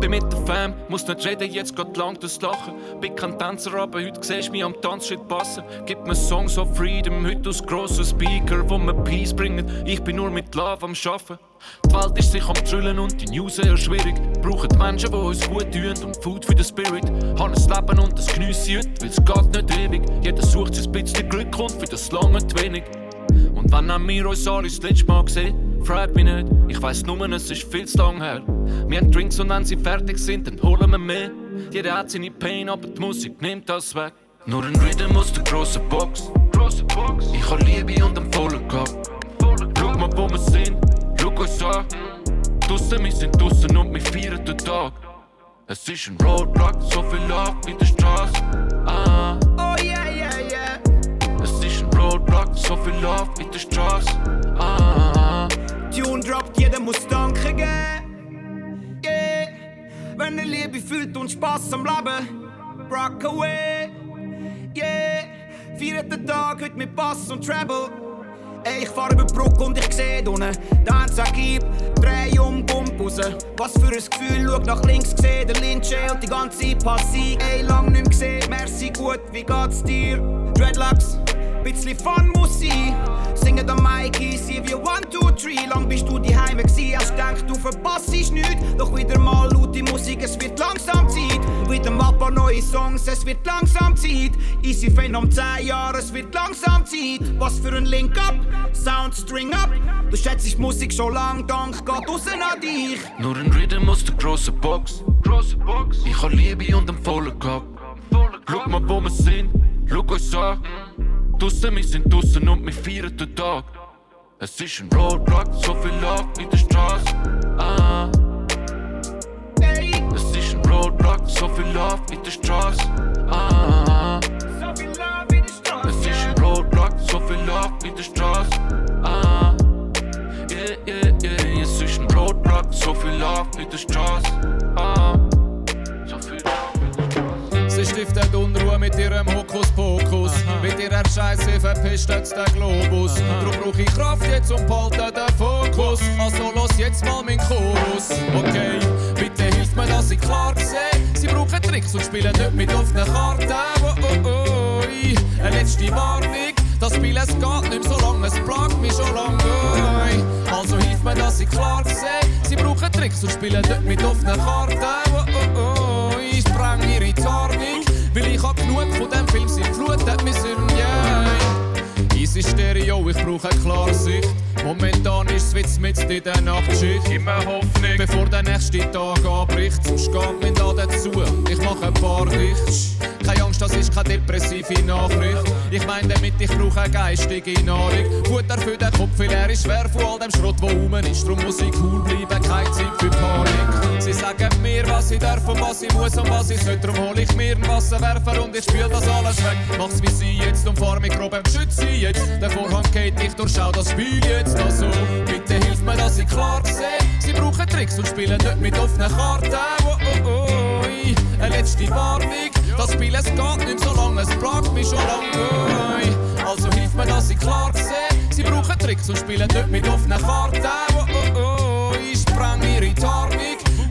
Bin mit der Fam, muss nicht reden, jetzt geht lang das Lachen. Bin kein Tänzer, aber heute siehst du mich am Tanzschritt passen. Gib mir Songs of Freedom, heute aus grossen Speaker, wo mir Peace bringen. Ich bin nur mit Love am Schaffen. Die Welt ist sich am Trüllen und die News sehr schwierig. Brauchen Menschen, die uns gut tun und Food für den Spirit. Haben ein Leben und das geniesse heute, weil es geht nicht ewig. Jeder sucht sich ein bisschen Glück und für das lange wenig. Und wenn haben wir uns alle das letzte Mal gesehen, frag mich nicht. Ich weiss nur, es ist viel zu lang her. Wir haben Drinks und wenn sie fertig sind, dann holen wir mehr. Jeder hat seine Pain, aber die Musik nimmt das weg. Nur ein Rhythm aus der grossen Box. Ich hab Liebe und einen vollen Kopf. Schau mal, wo wir sind, schau uns an. Draussen, wir sind draussen und wir feiern den Tag. Es ist ein Roadblock, so viel Love in der Straße. Ah. Oh yeah, yeah, yeah. Es ist ein Roadblock, so viel Love in der Straße. Ah. Tune droppt, jeder muss Danke geben. Yeah. Wenn er Liebe fühlt und Spaß am Leben, rock away. Yeah. Feiert den Tag heute mit Bass und Treble. Ey, ich fahr über Brücke und ich seh unten Dance Gib, dreh um, Gump raus Was für ein Gefühl, schau nach links, seh der Lindsche und die ganze Passie Ey, lang nicht gesehen, merci gut, wie geht's dir? Dreadlocks, bisschen Fun muss sein Singen der Mikey, sie wie one, two, three. Lang bist du die Heime gsi, hast gedacht, du verpasst nichts. Doch wieder mal laute Musik, es wird langsam Zeit. Wieder mal paar neue Songs, es wird langsam Zeit. Easy Fan um 10 Jahre, es wird langsam Zeit. Was für ein Link up, Sound String up. Du schätzt Musik schon lang, Dank geht raus an dich. Nur ein Rhythm aus der grossen Box. Box. Ich hab Liebe und einen vollen Kopf. Schau mal, wo wir sind, schau uns an. Draussen, wir sind draussen und wir feiern den Tag. Es ist ein Roadblock, so viel Love in der Straße. Ah. Es ist ein Roadblock, so viel Love in der Straße. Ah. Es ist ein Roadblock, so viel Love in der Straße. Ah. Yeah, yeah, yeah. Es ist ein Roadblock, so viel Love in der Straße. Ah. So viel Sie stiftet Unruhe mit ihrem Hokuspokus. Mit ihrer Scheiße verpisst jetzt der Globus. Drum brauch ich Kraft jetzt und behalte den Fokus. Also los jetzt mal mein Chorus. Okay, bitte hilft mir, dass ich klar sehe. Sie brauchen Tricks und spielen nicht mit offenen Karten. Oh, oh, oh. Eine letzte Warnung. Das Spiel es geht nicht mehr so lange, es plagt mich schon lange. Also hilft mir, dass ich klar sehe. Sie brauchen Tricks und spielen nicht mit offenen Karten. Oh, oh, oh. Ich spreng ihre Tarnung, ich hab genug von dem Film, sie flutet mich in yeah. Easy Stereo, ich brauche Klarsicht. Momentan ist es mit in der Nachtschicht. Immer Hoffnung, bevor der nächste Tag anbricht. Sonst geht mein Laden zu, ich mache ein paar dicht. Keine Angst, das ist keine depressive Nachricht. Ich meine damit, ich brauche eine geistige Nahrung. Futter für den Kopf, weil er ist schwer von all dem Schrott, wo rum ist. Drum muss ich cool bleiben, keine Zeit für Panik. Sie sagen mir, was ich darf und was ich muss und was ich sollte. Drum hol ich mir einen Wasserwerfer und ich spül das alles weg. Mach's wie sie jetzt und fahr mich grob Geschütz sie jetzt. Der Vorhang geht, ich durchschau das Spiel jetzt also. Bitte hilf mir, dass ich klar sehe. Sie brauchen Tricks und spielen nicht mit offenen Karten. Oh, oh, oh. Eine letzte Warnung. Das Spiel es geht nicht so lange, es plagt mich schon lange. Also hilf mir, dass ich klar sehe. Sie brauchen Tricks und spielen nicht mit offenen Karten. Oh, oh, oh. Ich spreng ihre Tarnung,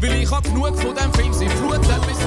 weil ich hab genug von dem Film, sie flutet mich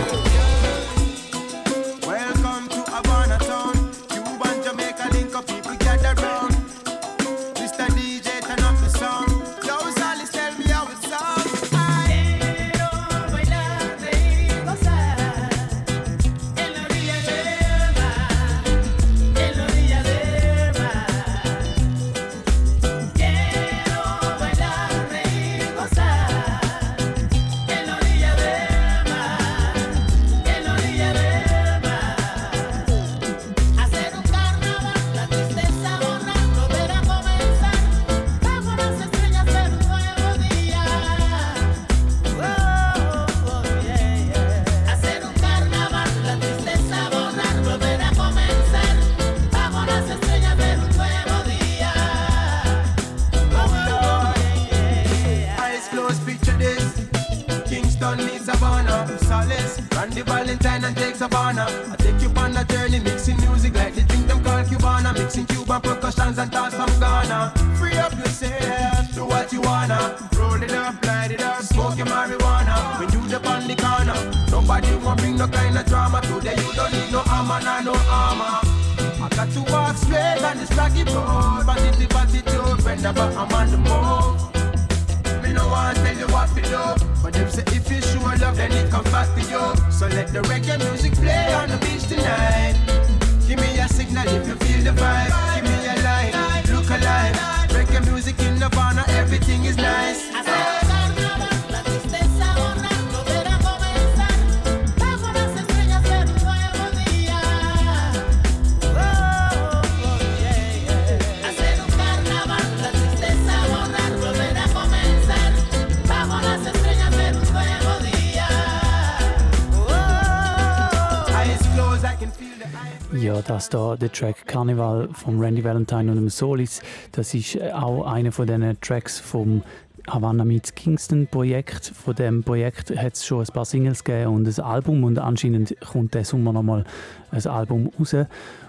von Randy Valentine und dem Solis, das ist äh, auch einer von diesen Tracks vom Havana Meets Kingston Projekt. Von dem Projekt hat es schon ein paar Singles gegeben und ein Album und anscheinend kommt der Sommer nochmal ein Album raus.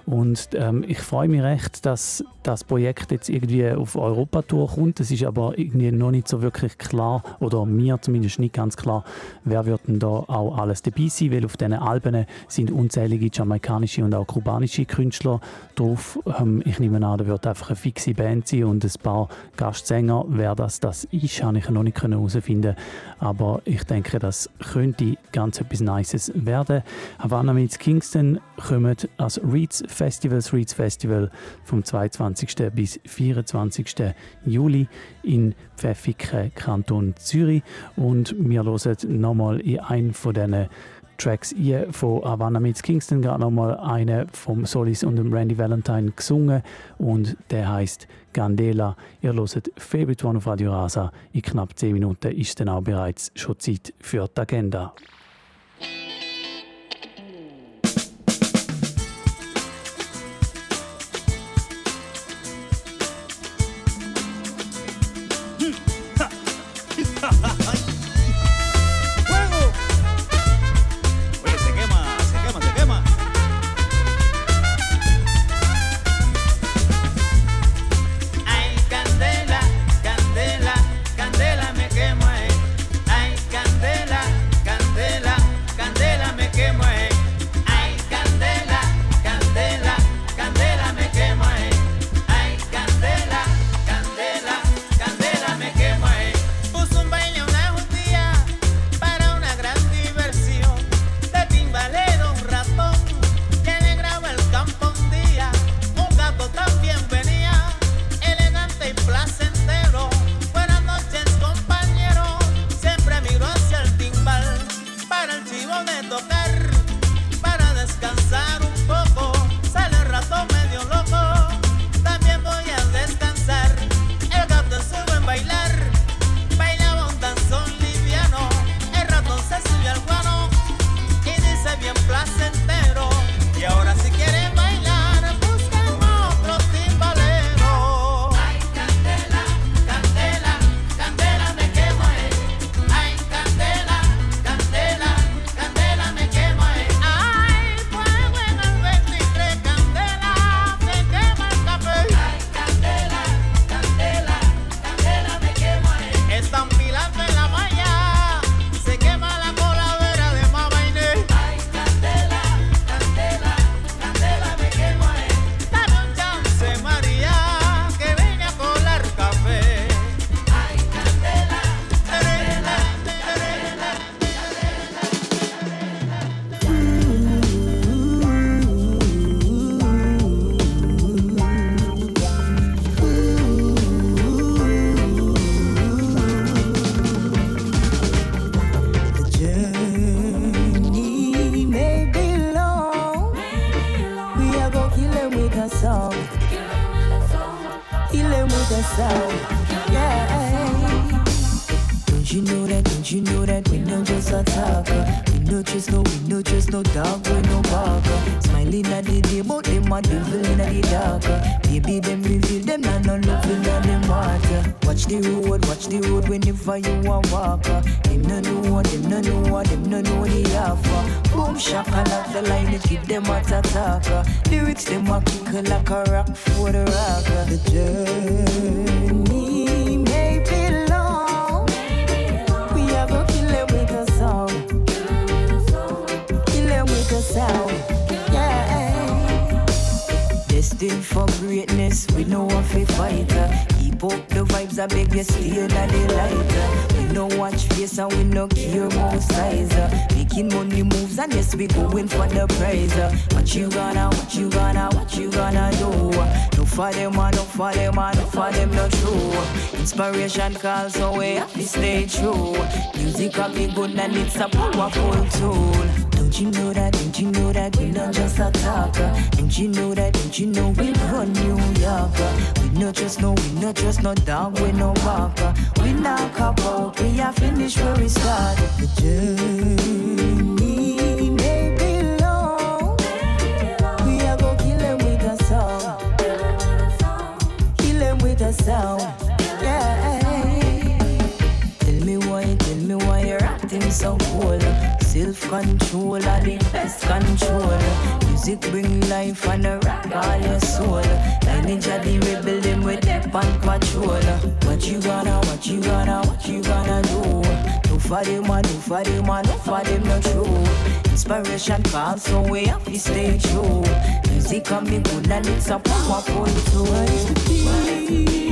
Und ähm, ich freue mich recht, dass das Projekt jetzt irgendwie auf Europatour kommt. Es ist aber irgendwie noch nicht so wirklich klar, oder mir zumindest nicht ganz klar, wer wird denn da auch alles dabei sein, weil auf diesen Alben sind unzählige jamaikanische und auch kubanische Künstler drauf. Ähm, ich nehme an, da wird einfach eine fixe Band sein und ein paar Gastsänger. Wer das, das ist, habe ich noch nicht herausfinden aber ich denke, das könnte ganz etwas Nices werden. Havana meets Kingston kommt als Reeds Festival, das Reeds Festival vom 22. bis 24. Juli in Pfäffiken, Kanton Zürich. Und wir hören nochmal in einen von diesen Tracks hier von Havana meets Kingston, gerade nochmal eine vom Solis und dem Randy Valentine gesungen und der heißt Gandela. Ihr hört One auf Radio Rasa. In knapp 10 Minuten ist dann auch bereits schon Zeit für die Agenda. you want Inspiration calls, so we have to stay true. Music can be good and it's a powerful tool. Don't you know that? Don't you know that we not just a talker? Don't you know that? Don't you know we run New York? We no just no, we no just no dog, we no walker. We knock about, we are finished where we started. music bring life and a rock all your soul. Lineage of the rebel, them with them on patrol. What you gonna, what you gonna, what you gonna do? No for them, no for them, no for them, no true. Inspiration comes so we have to stay true. Music on me good and it's a powerful tool. What is the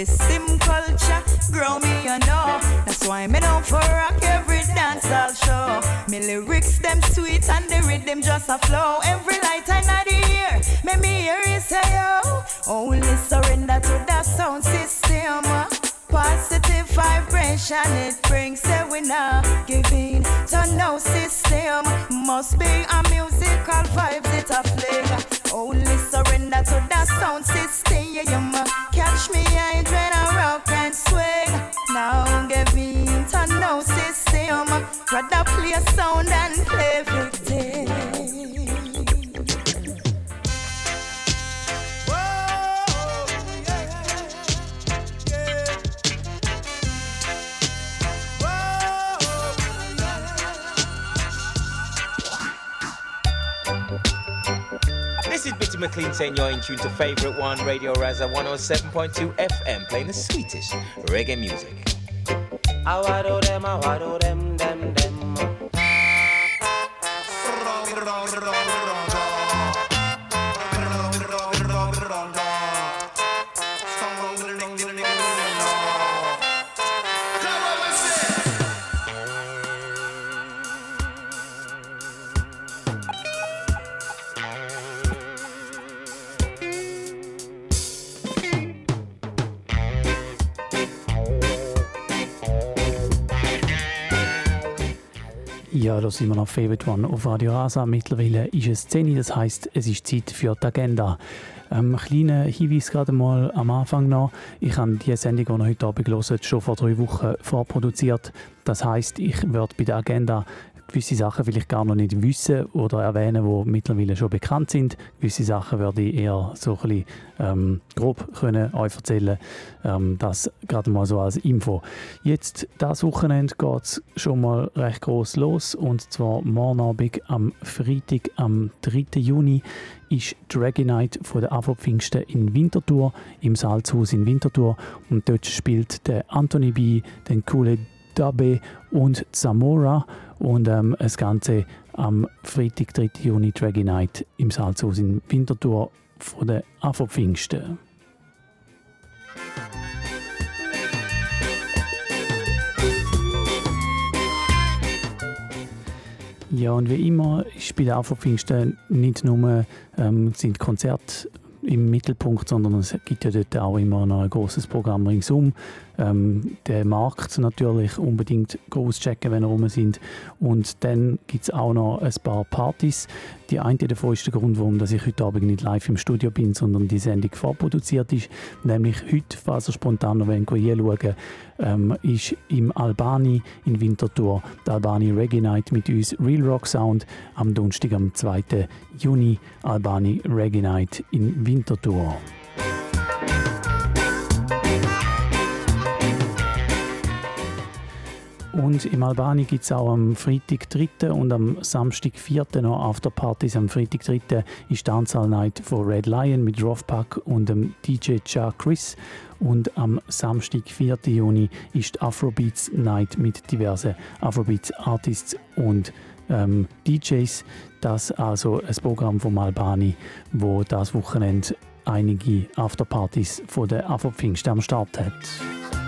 is sim culture. Grow me, you know. That's why me down for rock every dance I'll show. Me lyrics them sweet and the rhythm just a flow. Every light I not hear, me me hear it say yo. Only surrender to that sound system. Positive vibration it brings, say we not giving to no system. Must be a musical vibe that a fling. Only surrender to that sound system. Rather play a sound and play This is Bitty McLean saying you're in tune to Favorite One Radio Raza 107.2 FM playing the sweetest reggae music. I them, I them, them, them. Ja, da sind wir noch Favorite One auf Radio Rasa. Mittlerweile ist es 10 das heisst, es ist Zeit für die Agenda. Ähm, kleiner Hinweis gerade mal am Anfang noch. Ich habe die Sendung, die ich heute Abend hört, schon vor drei Wochen vorproduziert. Das heisst, ich werde bei der Agenda gewisse Sachen vielleicht gar noch nicht wissen oder erwähnen, die mittlerweile schon bekannt sind. Gewisse Sachen werde ich eher so ein bisschen ähm, grob können euch erzählen. Ähm, das gerade mal so als Info. Jetzt, das Wochenende geht es schon mal recht groß los und zwar morgen Abend am Freitag, am 3. Juni ist Dragonite von der AFO Pfingsten in Winterthur, im Salzhaus in Winterthur. Und dort spielt der Anthony B., den Kule Dabe und Zamora. Und ähm, das Ganze am Freitag, 3. Juni, Dragonite im Salzhaus in Winterthur von der AFO Pfingsten. Ja, und wie immer ist bei der AFO Pfingsten nicht nur ähm, sind Konzerte im Mittelpunkt, sondern es gibt ja dort auch immer noch ein großes Programm ringsum. Ähm, der Markt natürlich unbedingt groß checken, wenn wir rum sind. Und dann gibt es auch noch ein paar Partys. Die eine davon ist der Grund, warum ich heute Abend nicht live im Studio bin, sondern die Sendung vorproduziert ist. Nämlich heute, falls ihr spontan noch schauen ähm, ist im Albani in Winterthur der Albani Reggae Night mit uns Real Rock Sound am Donnerstag, am 2. Juni Albani Reggae Night in Winterthur. Und im Albani gibt es auch am Freitag 3. und am Samstag 4. noch Afterpartys. Am Freitag 3. ist die Anzahl Night von Red Lion mit Roughpack und dem DJ Cha Chris. Und am Samstag 4. Juni ist Afrobeats Night mit diversen Afrobeats Artists und ähm, DJs. Das also ein Programm vom Albani, wo das Wochenende einige Afterpartys von der Afro am Start hat.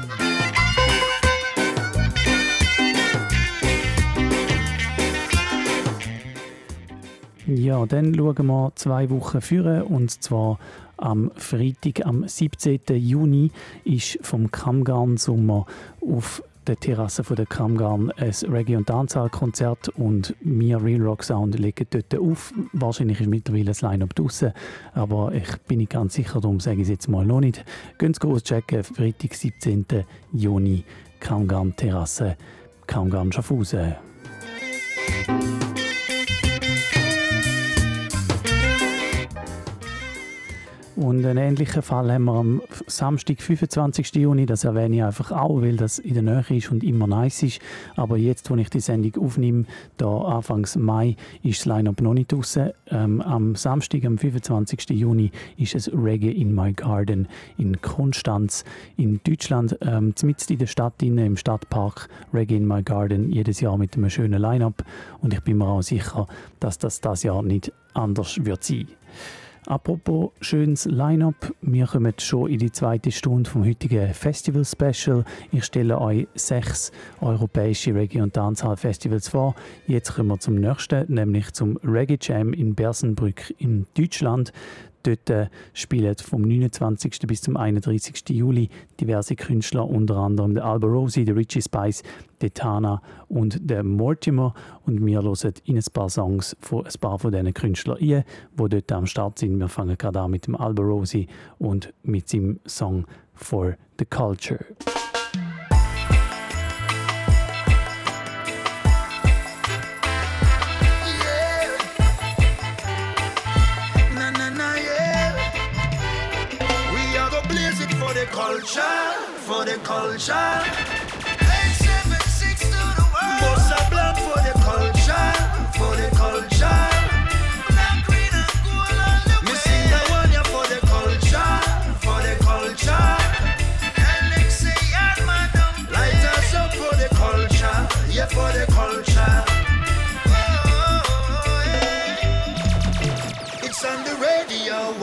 Ja, dann schauen wir zwei Wochen führen und zwar am Freitag, am 17. Juni, ist vom Kamgarn Sommer auf der Terrasse von der Kamgarn ein Reggae- und Dancehall-Konzert und wir Real Rock Sound legen dort auf. Wahrscheinlich ist mittlerweile das Line-Up draussen, aber ich bin nicht ganz sicher, darum sage ich es jetzt mal noch nicht. Gehen Sie groß checken, Freitag, 17. Juni, Kamgarn Terrasse, Und einen ähnlichen Fall haben wir am Samstag, 25. Juni. Das erwähne ich einfach auch, weil das in der Nähe ist und immer nice ist. Aber jetzt, wo ich die Sendung aufnehme, da Anfangs Mai, ist das Line-Up noch nicht draussen. Ähm, am Samstag, am 25. Juni, ist es Reggae in My Garden in Konstanz in Deutschland. Ähm, in der Stadt, innen, im Stadtpark Reggae in My Garden, jedes Jahr mit einem schönen Line-Up. Und ich bin mir auch sicher, dass das das Jahr nicht anders wird sein. Apropos schönes Line-up, wir kommen schon in die zweite Stunde vom heutigen Festival-Special. Ich stelle euch sechs europäische Reggae- und Dancehall-Festivals vor. Jetzt kommen wir zum nächsten, nämlich zum Reggae Jam in Bersenbrück in Deutschland. Dort äh, spielen vom 29. bis zum 31. Juli diverse Künstler, unter anderem der Alba Rosi, der Richie Spice, der Tana und der Mortimer. Und wir hören in ein paar Songs von ein paar von diesen Künstlern ein, die dort am Start sind. Wir fangen gerade an mit dem Alba Rosi und mit seinem Song For the Culture. Culture, for the culture.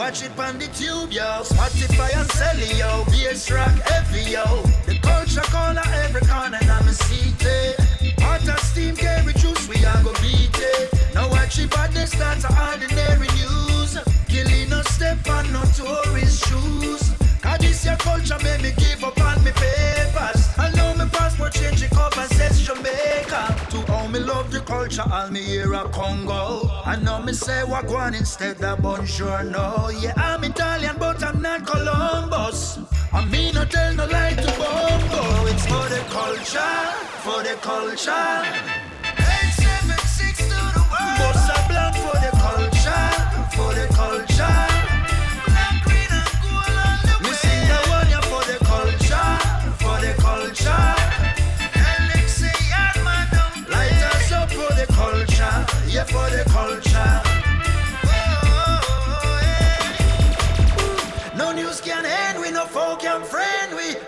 Watch it on the tube, yo. Spotify and sell yo. Bass rock heavy, yo. The culture corner every corner, and I'm a city. Eh. Hot as steam, carry juice, we are go beat it. Now watch it, but they start to ordinary news. Killing no step on no tourist shoes. Cause this your culture, make me give up on me papers. Culture, all me a Congo. I know me say Wagwan instead of Bonjour, no. Yeah, I'm Italian, but I'm not Columbus. I mean, no tell no lie to Bongo. It's for the culture, for the culture.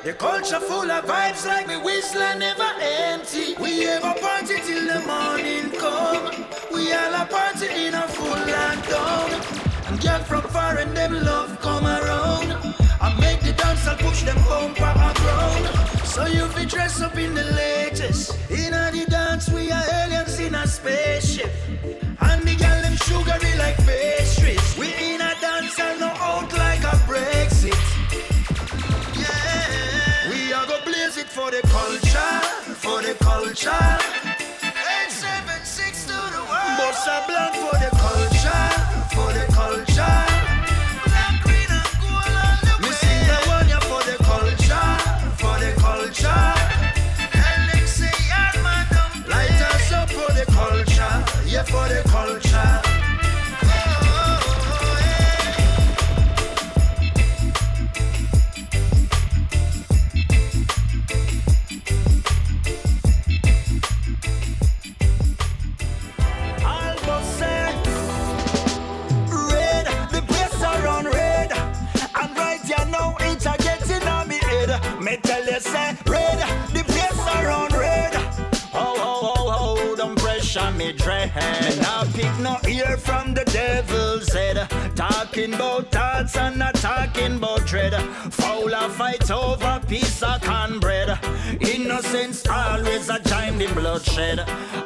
The culture full of vibes like me whistle and never empty. We have a party till the morning come. We all a party in a full and down. And get from far and them love come around. I make the dance i push them bumper around. So you be dress up in the latest. In a the dance, we are aliens in a spaceship. And culture. 876 to the world. Bossa Blanc for Fowler fight over piece of cornbread. Innocence always a time the bloodshed.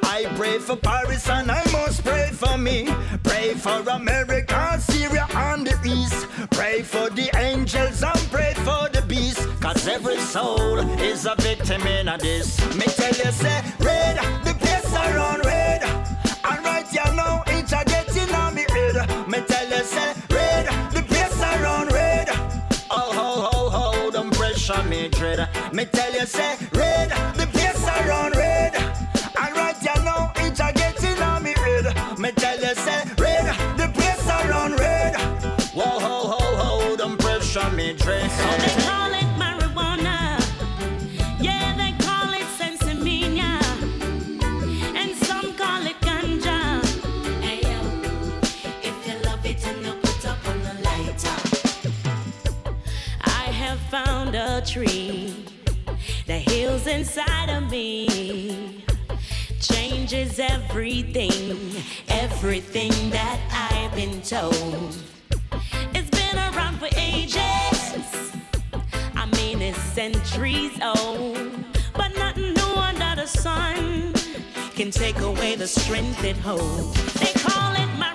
I pray for Paris and I must pray for me. Pray for America, Syria and the East. Pray for the angels and pray for the beast. Cause every soul is a victim in a this. Me tell you say, red, the place around Me tell you say, red, the place around red. And right here now, it's a getting on me red. Me tell you say, red, the place around red. Whoa, ho, ho, ho, don't pressure me dread. They call it marijuana. Yeah, they call it. And some call it ganja. Hey, yo, if you love it and you put up on the lighter. I have found a tree inside of me. Changes everything, everything that I've been told. It's been around for ages. I mean, it's centuries old. But nothing new under the sun can take away the strength it holds. They call it marijuana.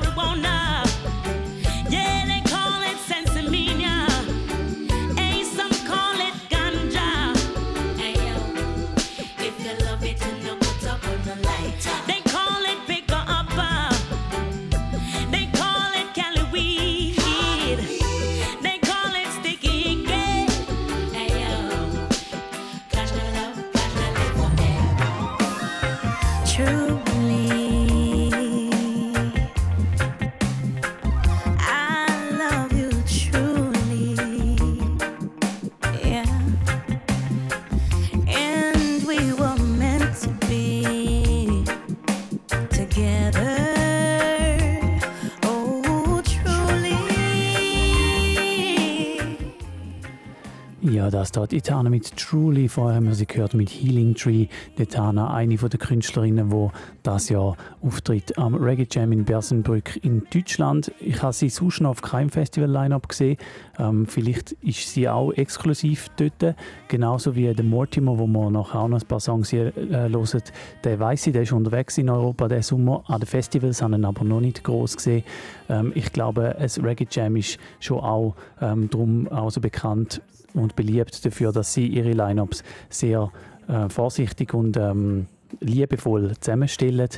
Ja, das dort Itana mit Truly. Vorher haben wir sie gehört mit Healing Tree. Die Itana, eine von der Künstlerinnen, die das Jahr auftritt am Reggae Jam in Bersenbrück in Deutschland. Ich habe sie sonst noch auf keinem Festival-Line-Up gesehen. Ähm, vielleicht ist sie auch exklusiv dort. Genauso wie der Mortimer, wo man nachher auch noch ein paar Songs hier äh, hören. Der weiß ich, der ist unterwegs in Europa diesen Sommer. An den Festivals haben ihn aber noch nicht groß gesehen. Ähm, ich glaube, es Reggae Jam ist schon auch ähm, darum auch so bekannt und beliebt dafür, dass sie ihre Lineups sehr äh, vorsichtig und ähm, liebevoll zusammenstellen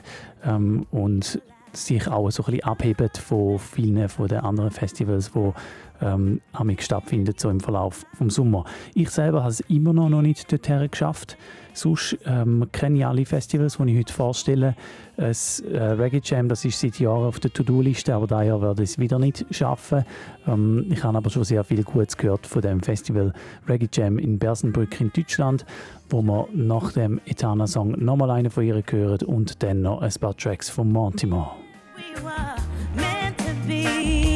ähm, und sich auch so ein bisschen abheben von vielen von den anderen Festivals, wo ähm, stattfindet, so im Verlauf des Sommer. Ich selber habe es immer noch, noch nicht dorthin geschafft. Sonst ähm, kenne ich alle Festivals, die ich heute vorstelle. Das äh, Reggae Jam, das ist seit Jahren auf der To-Do-Liste, aber daher werde ich es wieder nicht schaffen. Ähm, ich habe aber schon sehr viel Gutes gehört von dem Festival Reggae Jam in Bersenbrück in Deutschland, wo wir nach dem Etana-Song nochmal einen von ihr hören und dann noch ein paar Tracks von Mortimer. We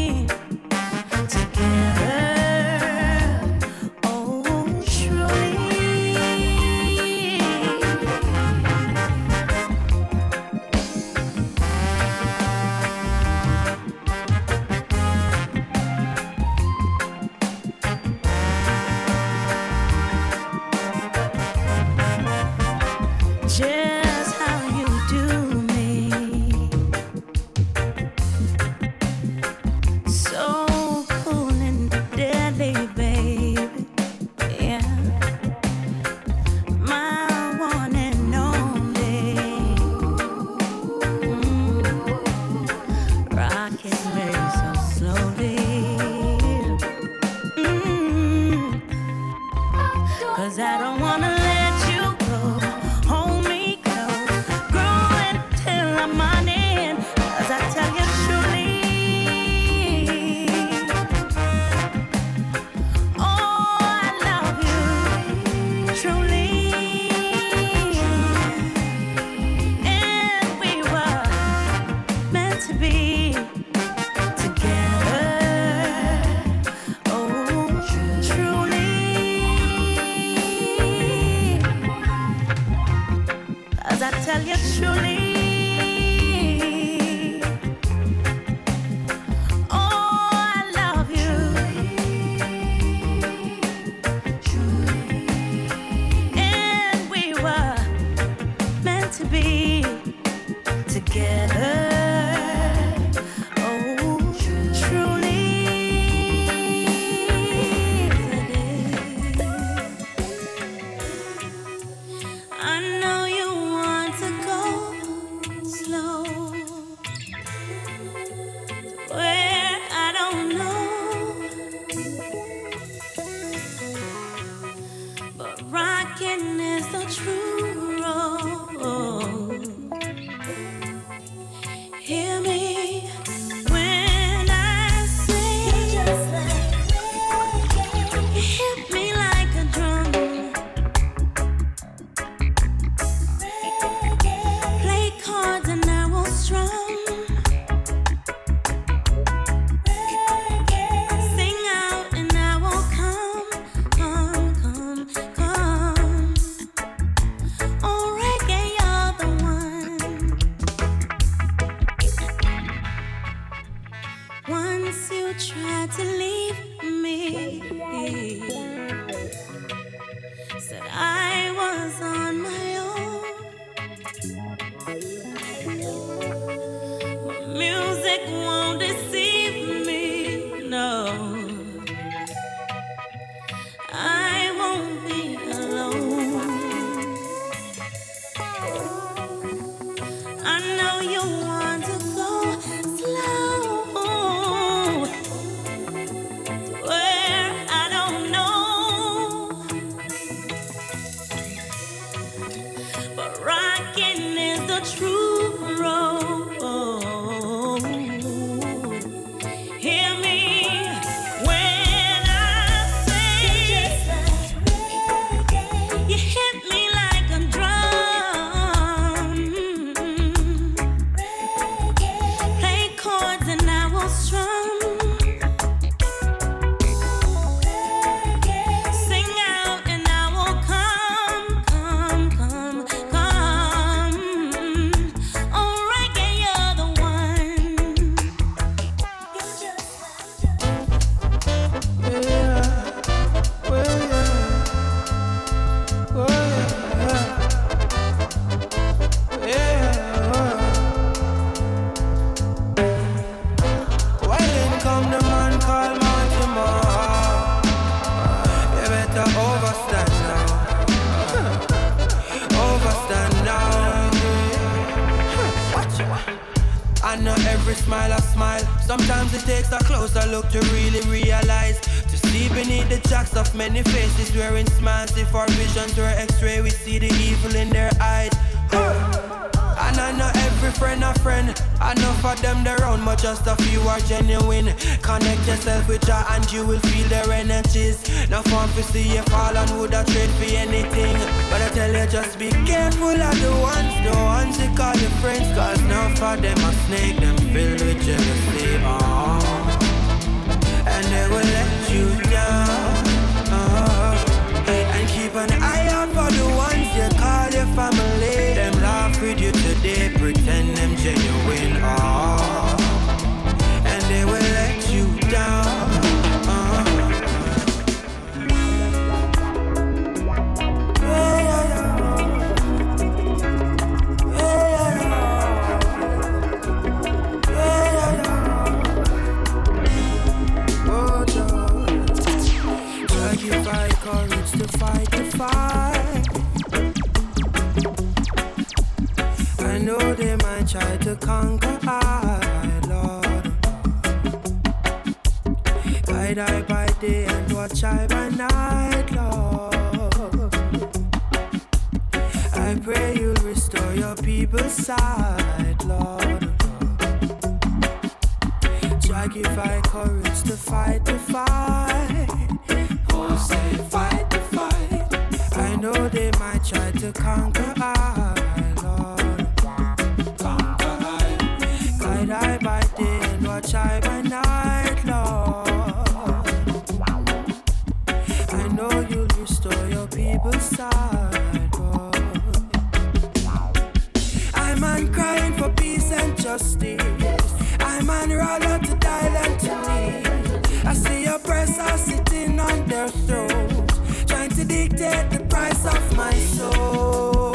paid the price of my soul.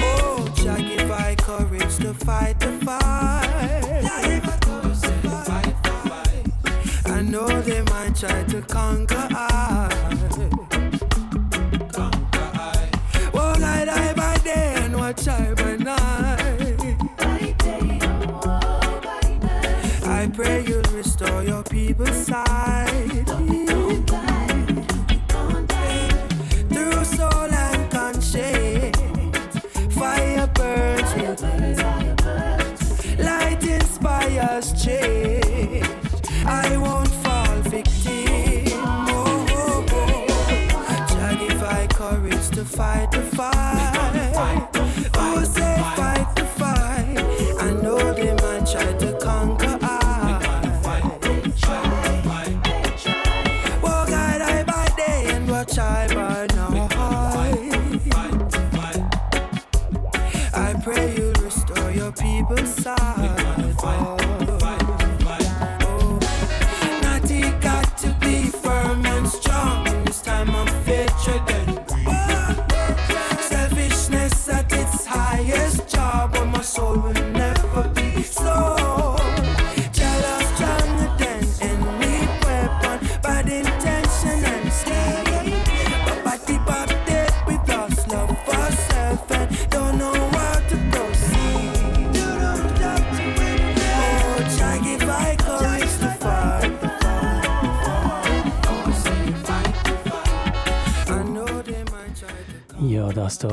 Oh, Jah give I courage to fight the fight. I know they might try to conquer.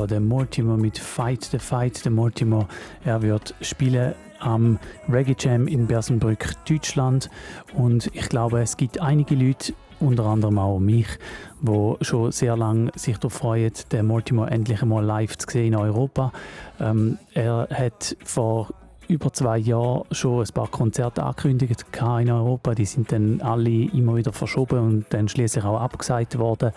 Also der Mortimer mit Fight the Fight. Der Mortimer, er wird spielen am Reggae Jam in Bersenbrück, Deutschland. Und ich glaube, es gibt einige Leute, unter anderem auch mich, wo schon sehr lange sich darauf freuen, den Mortimer endlich einmal live zu sehen in Europa. Ähm, er hat vor über zwei Jahren schon ein paar Konzerte angekündigt in Europa. Die sind dann alle immer wieder verschoben und dann schließlich auch abgesagt worden.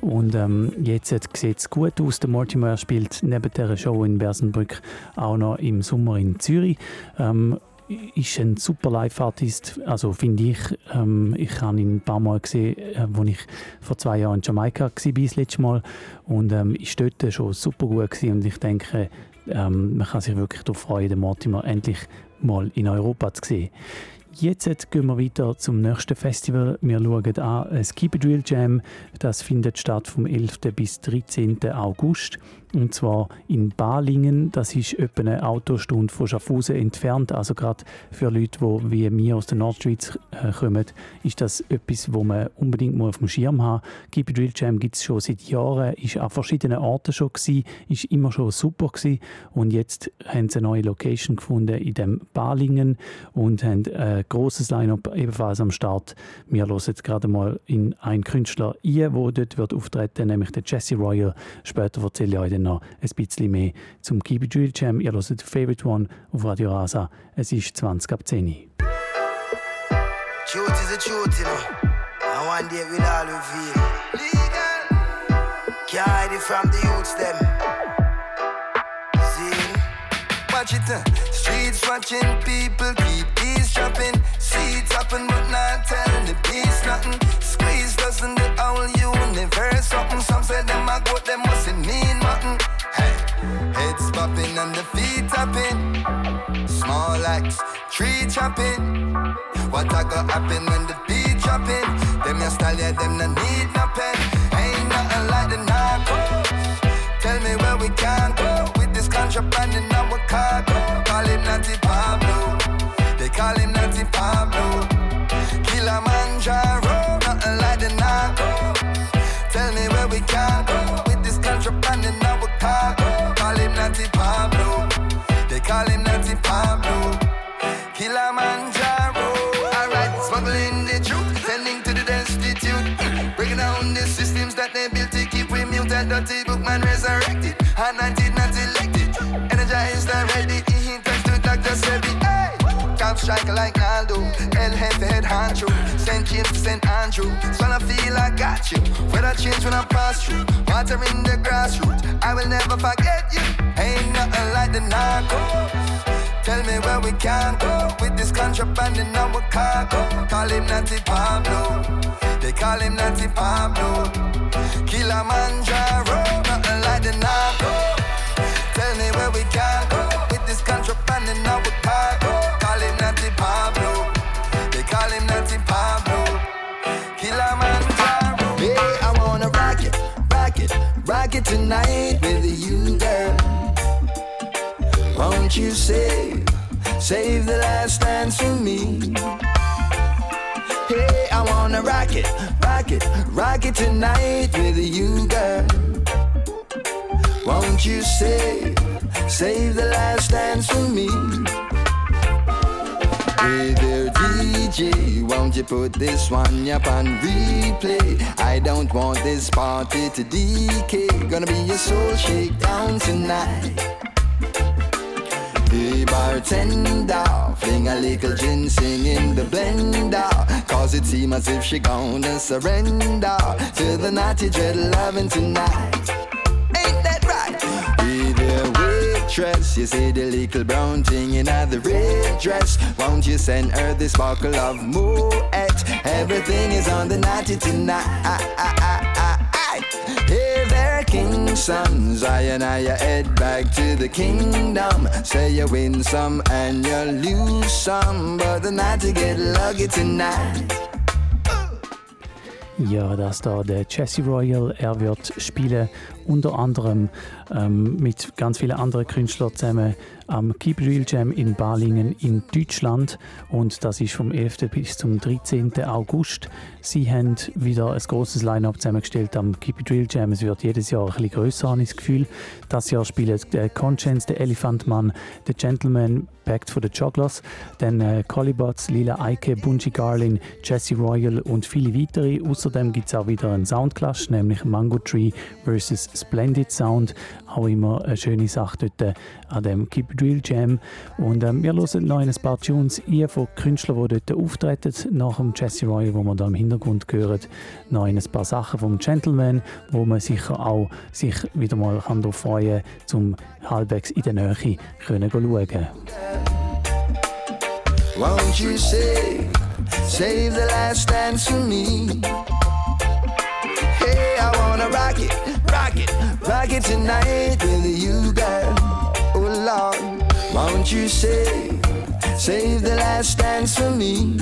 Und ähm, jetzt sieht es gut aus. Der Mortimer spielt neben der Show in Bersenbrück auch noch im Sommer in Zürich. Ähm, ist ein super Live-Artist, also finde ich. Ähm, ich habe ihn ein paar Mal gesehen, äh, als ich vor zwei Jahren in Jamaika war, das letzte Mal. Und ähm, ist dort schon super gut gewesen. und ich denke, ähm, man kann sich wirklich darauf freuen, den Mortimer endlich mal in Europa zu sehen. Jetzt gehen wir weiter zum nächsten Festival. Wir schauen an das Keep Drill Jam. Das findet statt vom 11. bis 13. August und zwar in Balingen. Das ist etwa eine Autostunde von Schaffhausen entfernt. Also gerade für Leute, die wie wir aus der Nordschweiz äh, kommen, ist das etwas, wo man unbedingt auf dem Schirm haben. Keep It Real Jam gibt es schon seit Jahren. Ist an verschiedenen Orten schon gewesen. Ist immer schon super gewesen. Und jetzt haben sie eine neue Location gefunden in dem Balingen und haben ein grosses Line-up ebenfalls am Start. Wir hören jetzt gerade mal in einen Künstler ein, der dort wird auftreten, nämlich der Jesse Royal. Später erzähle ich euch dann noch ein bisschen mehr zum Keep It Real Jam. Ihr hört Favorite One auf Radio Rasa. Es ist 20 ab 10 Uhr. Truth is a truth, you know. And one day we'll all reveal. Legal. Can't hide it from the youths, them. See? Watch it, uh. Streets watching people keep eavesdropping. Seeds happen, but not telling the peace nothing. Squeeze doesn't the whole universe something. And the feet tapping. Small axe, tree chopping. What a go happen when the beat dropping? Them your style, yeah, them no need no pen. Ain't nothing like the narcos. Tell me where we can go with this contraband in our cargo. Call him Natty Pablo. They call him Natty Pablo. Top striker like Naldo. El Jefe head honcho. St. James to St. Andrew. So I feel I got you. Weather change when I pass through. Water in the grassroots. I will never forget you. Ain't nothing like the narcos. Tell me where we can go with this contraband in our cargo. Call him Natty Pablo. They call him Natty Pablo. Kilimanjaro, nothing like the narco. Tell me where we can go with this contraband in our cargo. Pablo. They call him Natty Pablo. Kilimanjaro. Hey, I wanna rock it, rock it, rock it tonight with you, girl. Won't you save, save the last dance for me? Hey, I wanna rock it, rock it, rock it tonight with you, girl. Won't you save, save the last dance for me? Hey there, DJ, won't you put this one up on replay? I don't want this party to decay. Gonna be a soul shakedown tonight. Hey bartender, fling a little ginseng in the blender Cause it seems as if she gonna surrender To the naughty dread loving tonight waitress, you see the little brown thing in the red dress Won't you send her this bottle of Moet? Everything is on the naughty tonight Hey there, king sons, I and I head back to the kingdom. Say you win some and you lose some, but the to get lucky tonight. Ja, das da der Jesse Royal. Er wird spielen unter anderem ähm, mit ganz vielen anderen Künstlern zusammen am Real Jam in Balingen in Deutschland und das ist vom 11. bis zum 13. August. Sie haben wieder ein großes Line-up zusammengestellt am Real Jam. Es wird jedes Jahr ein bisschen grösser, habe ich das Gefühl. Das Jahr spielen der Conscience, der Elephant Man, der Gentleman, Pact for the Jugglers, dann äh, Collibots, Lila Eike, Bungie Garlin, Jesse Royal und viele weitere. Außerdem gibt es auch wieder einen Soundclash, nämlich Mango Tree vs. Splendid Sound. Auch immer eine schöne Sache dort äh, an dem Keep Real Jam. Und ähm, wir hören noch ein paar Tunes ein von Künstlern, die dort auftreten, nach dem Jesse Royal, wo man da im Hintergrund hört. Noch ein paar Sachen vom Gentleman, wo man sicher auch sich wieder mal kann freuen kann, zum halbwegs in der Nähe können schauen. Won't you save, save the last dance for me? Hey, I wanna rock it, rock it, tonight with you, girl. Oh Lord, won't you save, Save the last dance for me.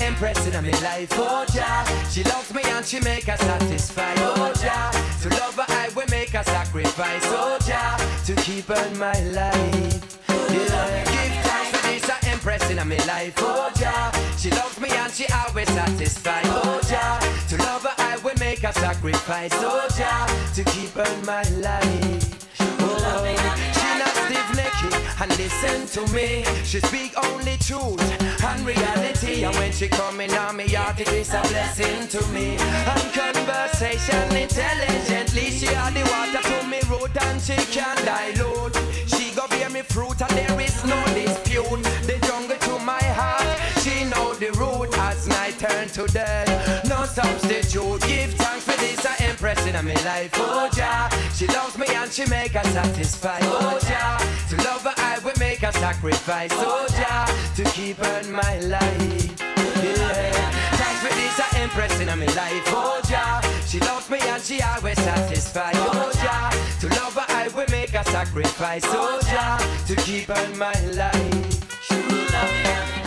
Empress in my life, oh Jah. She loves me and she make her satisfy, oh Jah. To love her I will make a sacrifice, oh Jah. To keep her in my life. Yeah. Give thanks for this uh, empress in my life, oh Jah. She loves me and she always satisfy, oh Jah. To love her I will make a sacrifice, oh Jah. To keep her my life. Oh, she not stiff necky and listen to me. She speak only truth and reality. And when she coming on me heart, it is a blessing to me. And conversation intelligently, she add the water to me root and she can dilute. She go bear me fruit and there is no dispute. The jungle to my heart, she know the root as night turn to day. In my life. Oh Jah, she loves me and she make her satisfy. Oh Jah, to love her I will make a sacrifice. Oh Jah, to keep her in my life. Yeah. Thanks for this, I empress in my life. Oh Jah, she loves me and she always satisfy. Oh Jah, to love her I will make a sacrifice. Oh Jah, to keep her in my life. From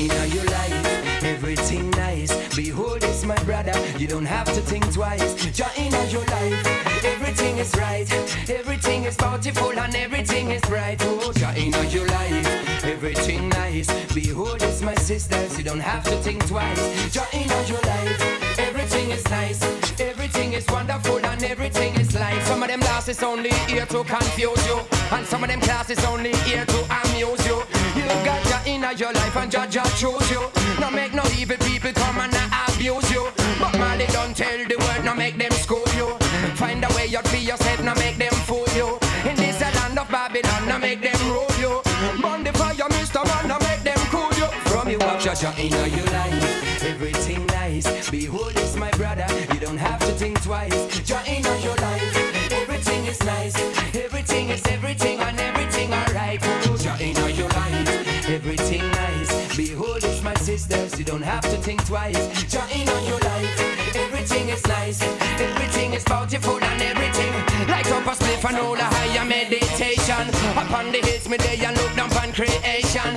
in your life, everything nice. Behold, it's my brother, you don't have to think twice. Jah in your life, everything is right, everything is bountiful and everything is bright. Oh, Jah in your life, everything nice. Behold, it's my sisters, you don't have to think twice. Jah in your life, everything is nice, everything is wonderful and everything is light. Some of them classes only here to confuse you, and some of them classes only here to amuse you. You got Jah in your life and Jah Jah choose you. No make no evil people come and abuse you. But Molly don't tell the world, no make them school you. Find a way out for yourself, no make them fool you. In this land of Babylon, no make them rule you. Burn the fire, Mr. Man, no make them cool you. From you up, Jah Jah in your life, everything nice. Behold, it's my brother, think twice. Jah in your life, everything is nice. Everything is everything and everything alright. Jah in your life, everything nice. Behold, it's my sisters, you don't have to think twice. Jah in your life, everything is nice. Everything is bountiful and everything. Light up a spliff and hold a higher meditation. Upon the hills, me day and look down on creation.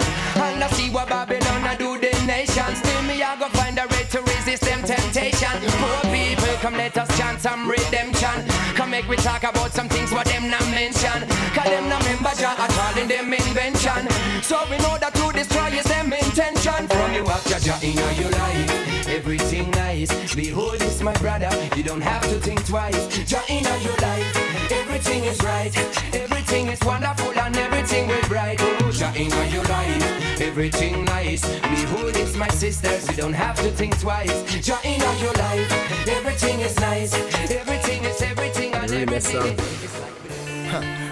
Some redemption. Come make we talk about some things what them not mention. Cause them not member Jah at all in them invention. So we know that to destroy is them intention. From you up Jah Jah in your life, everything nice. Behold, it's my brother, you don't have to think twice. Jah in your life, everything is right, is wonderful and everything will bright. Oh, Jah in your life, everything nice. Behold, it's my sisters, you don't have to think twice. Jah in your life, everything is nice, everything is everything and everything is.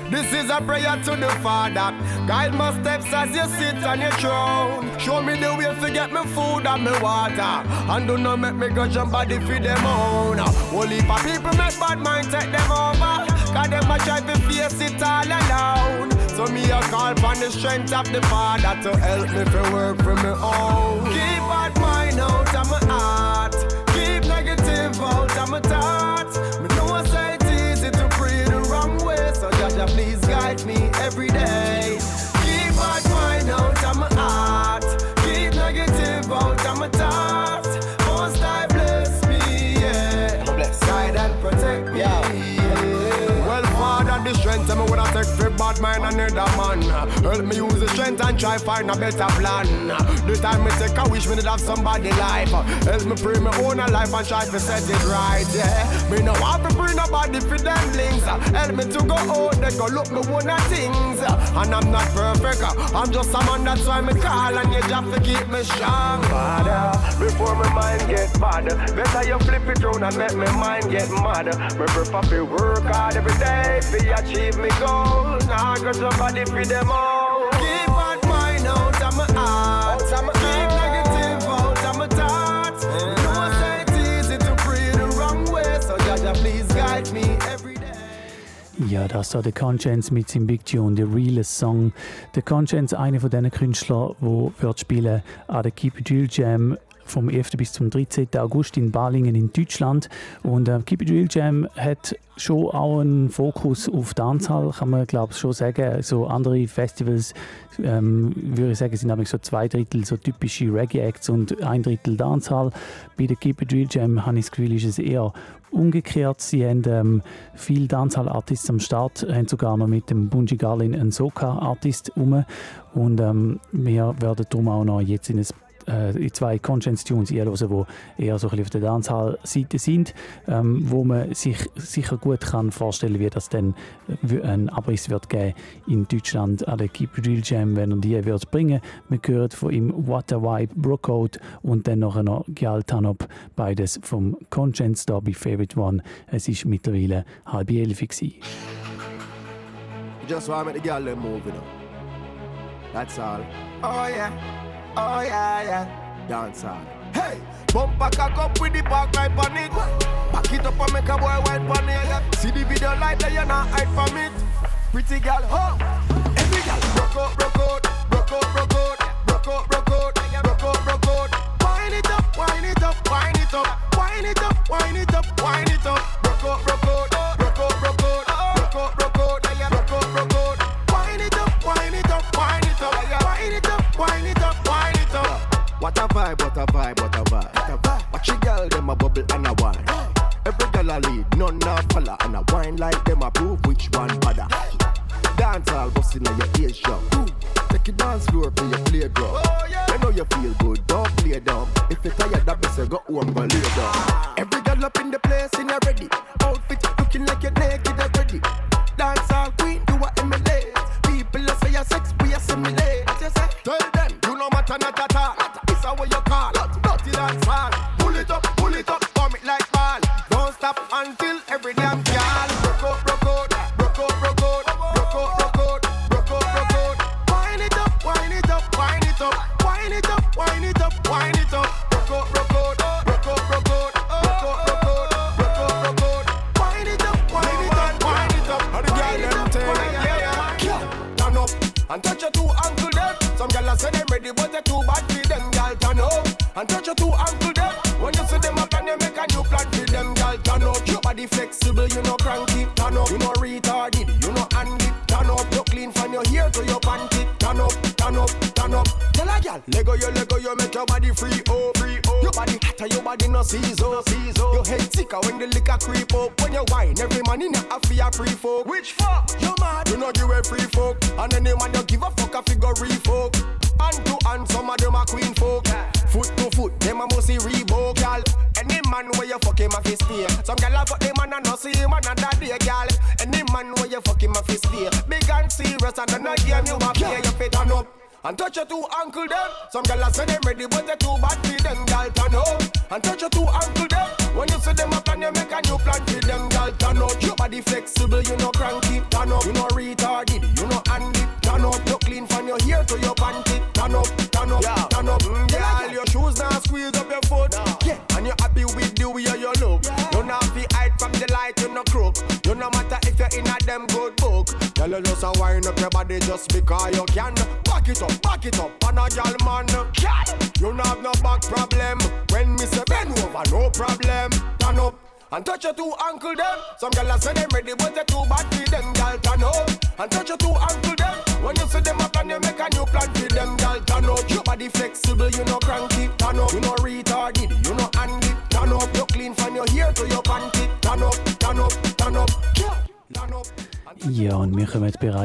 This is a prayer to the Father. Guide my steps as you sit on your throne. Show me the way to get me food and me water. And do not make me go jump body feed them own. Only for people make bad mind take them over. Cause them a try to face it all alone. So me a call upon the strength of the Father to help me to work for me own. Keep bad mind out of my heart. Keep negative out of my thoughts. Bad mind another man. Help me use the strength and try find a better plan. The time me take, I wish me did have somebody life. Help me pray my own life and try to set it right. Yeah, me no want to bring nobody for them links. Help me to go out, they go look me one of things. And I'm not perfect, I'm just a man that's why me call and you have to keep me strong. Father, before my mind get bad, better you flip it round and make my mind get mad. Me prefer to work hard every day to achieve me goal. Now can't cross nobody for them all. Keep my mind out of my heart. Out of my Keep negative out of my thoughts. Mm-hmm. No one say it's easy to pray the wrong way. So Jaja, please guide me every day. Ja, das war The Conscience mit seinem Big Tune, The Realest Song. The Conscience, einer von diesen Künstlern, der wird spielen an der Keep Jill Jam vom 11. bis zum 13. August in Balingen in Deutschland. Und äh, Keep It Real Jam hat schon auch einen Fokus auf Dancehall, kann man glaube ich schon sagen. So andere Festivals, ähm, würde ich sagen, sind nämlich so zwei Drittel so typische Reggae-Acts und ein Drittel Dancehall. Bei der Keep It Real Jam habe ich das Gefühl, ist es eher umgekehrt. Sie haben ähm, viele Dancehall-Artists am Start, haben sogar noch mit dem Bunji Garlin einen Soca-Artist um. Und ähm, wir werden darum auch noch jetzt in ein äh, in zwei Conscience Tunes einhören, die eher so ein auf der Dancehall-Seite sind, ähm, wo man sich sicher gut kann vorstellen wie das dann äh, ein Abriss wird geben in Deutschland an der Keep Real Jam, wenn er die wird bringen. Wir hören von ihm a Vibe, Brookout und dann noch Gyal Tanop, beides vom Conscience bei Favorite One. Es ist mittlerweile halb elf gewesen. Just want to make the girl them you know. That's all. Oh yeah, oh yeah, yeah. Dance all. Hey, bump back a cup with the park right on it. Back it up and make a boy white on it. See the video like that, you're not hide from it. Pretty girl, oh. Every girl, rock out, rock out, rock out, rock out, rock out, rock out, rock out, rock out. Wind it up, wind it up, wind it up, wind it up, wind it up, wind it up. Rock out, rock out, up. What a vibe, what a vibe, what a vibe. Watch a girl, them a bubble and a wine. Every girl a lead, none a follow. And a wine like them a prove which one better. Dance all busting on your ears shop. Take it dance floor for your playground. You know you feel good, don't play dumb. If you tired, that best you go home, go lay down. Every girl up in the place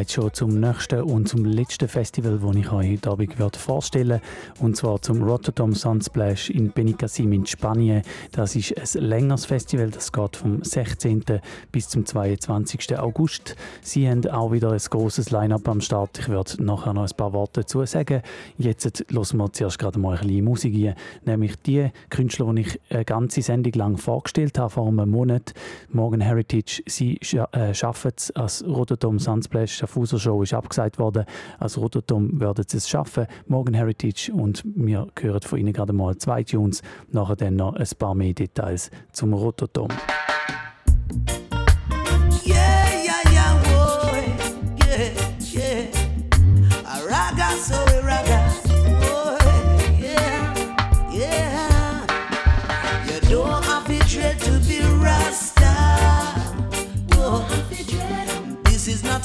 bereits schon zum nächsten und zum letzten Festival, das ich euch heute Abend werde vorstellen Und zwar zum Rotterdam Sunsplash in Benicassim in Spanien. Das ist ein längeres Festival, das geht vom 16. bis zum 22. August. Sie haben auch wieder ein großes Line-Up am Start. Ich werde nachher noch ein paar Worte dazu sagen. Jetzt hören wir zuerst gerade mal ein bisschen Musik ein, nämlich die Künstler, die ich eine ganze Sendung lang vorgestellt habe, vor einem Monat. Morgan Heritage, sie äh, arbeiten es als Rotterdam Sunsplash. Fuser Show ist abgesagt worden. Als Rotterdam werden sie es schaffen. Morgan Heritage und wir hören von ihnen gerade mal zwei Tunes. Nachher dann noch ein paar mehr Details zum Rotterdam.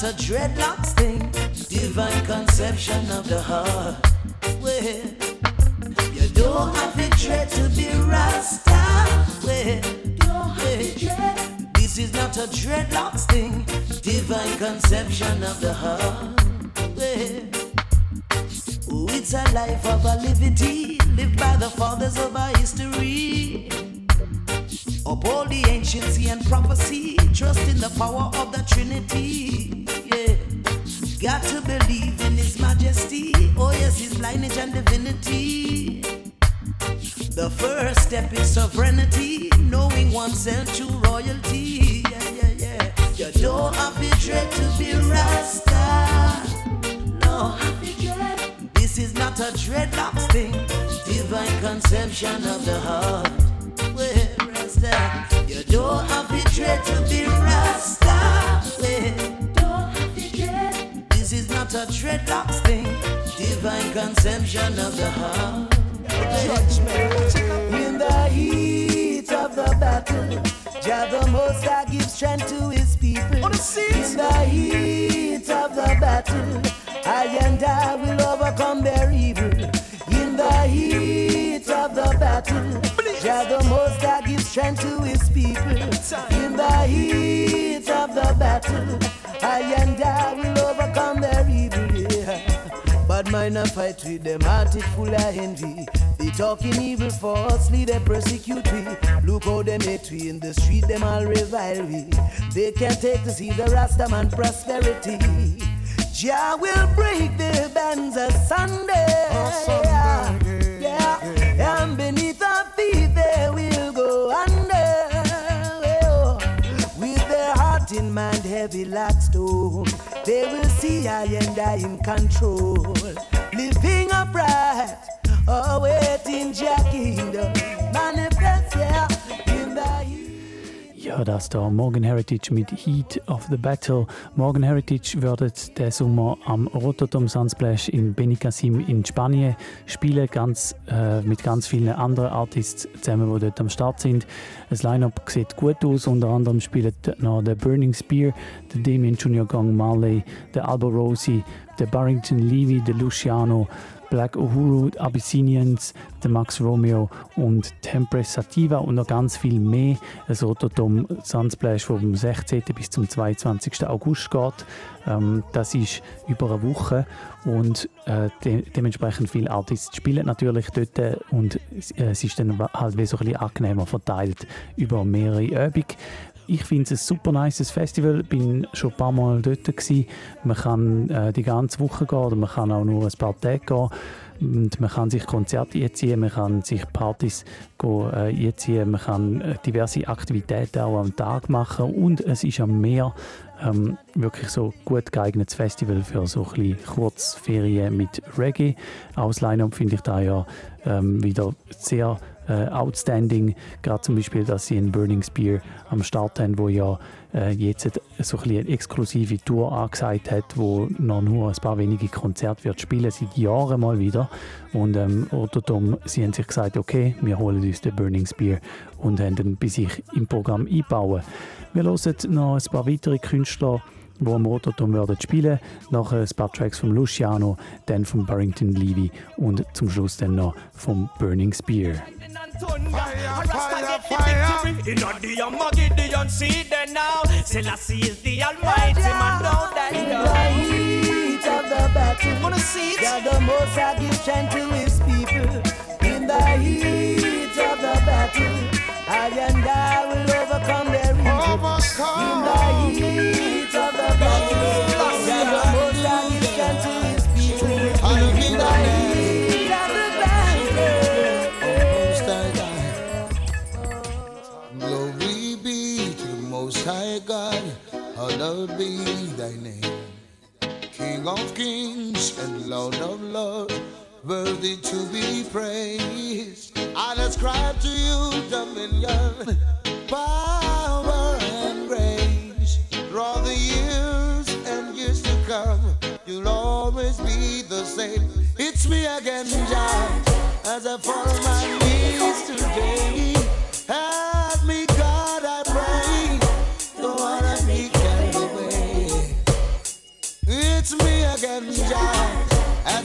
A dreadlocks thing, divine conception of the heart. Well, you don't have to dread to be Rasta. Well, well, this is not a dreadlocks thing, divine conception of the heart. Well, oh, it's a life of a liberty lived by the fathers of our history. Uphold the anciency and prophecy, trust in the power of the Trinity. Yeah, got to believe in His majesty. Oh, yes, His lineage and divinity. The first step is sovereignty, knowing oneself true royalty. Yeah, yeah, yeah. You don't have to dread to be Rasta. No, this is not a dreadlocks thing, divine conception of the heart. Well, Rasta, you don't have to dread to be Rasta. Well, this is not a dreadlocks thing, divine conception of the heart. In the heat of the battle, Jah the Most High gives strength to His people. In the heat of the battle, I and I will overcome their evil. In the heat of the battle, Jah the Most High gives strength to His people. In the heat of the battle, I and I will overcome their evil. Yeah. Bad mind a fight with them, heart it full of envy. They talking evil falsely, they persecute me. Look how they hate we in the street, them all revile we. They can't take to see the Rastaman prosperity. Jah will break their bands asunder. Yeah, in mind heavy like stone, they will see I and I in control. Living upright, awaiting Jah kingdom. Manifest, yeah, in Ja, das da Morgan Heritage mit Heat of the Battle. Morgan Heritage wird der Sommer am Rototom Sunsplash in Benicassim in Spanien spielen, ganz, äh, mit ganz vielen anderen Artists zusammen, die dort am Start sind. Das Line-Up sieht gut aus, unter anderem spielen noch der Burning Spear, der Damien Junior Gang Marley, der Albo Rosie, der Barrington Levy, der Luciano, Black Uhuru, Abyssinians, der Max Romeo und Tempress Sativa und noch ganz viel mehr. Ein Rototom Sunsplash, das vom 16. bis zum 22. August geht. Ähm, das ist über eine Woche und äh, de dementsprechend viele Artists spielen natürlich dort und äh, es ist dann halt wie so ein bisschen angenehmer verteilt über mehrere Übungen. Ich finde es ein super nice Festival. Bin schon ein paar Mal dort gewesen. Man kann äh, die ganze Woche gehen oder man kann auch nur ein paar Tage gehen. Und man kann sich Konzerte einziehen, man kann sich Partys go, äh, einziehen, man kann äh, diverse Aktivitäten auch am Tag machen und es ist am Meer ähm, wirklich so gut geeignetes Festival für so ein Kurzferien mit Reggae. Aus Line-Up finde ich da ja ähm, wieder sehr äh, outstanding. Gerade zum Beispiel, dass sie einen Burning Spear am Start haben, wo ja äh, jetzt so ein eine exklusive Tour angesagt hat, wo noch nur ein paar wenige Konzerte wird spielen, seit Jahren mal wieder. Und ähm, Rototom, sie haben sich gesagt, okay, wir holen uns den Burning Spear und haben ihn bei sich im Programm einbauen. Wir hören noch ein paar weitere Künstler, die am Rototom werden spielen. Nachher ein paar Tracks von Luciano, dann von Barrington Levy und zum Schluss dann noch vom Burning Spear. In the Armageddon, see them now. Selassie is the Almighty man, know that In the heat of the battle, Wanna see it? God the Most High gives strength to His King of kings and Lord of lords, worthy to be praised. I ascribe to you dominion, power, and grace. Through the years and years to come, you'll always be the same. It's me again, Jah, as I follow my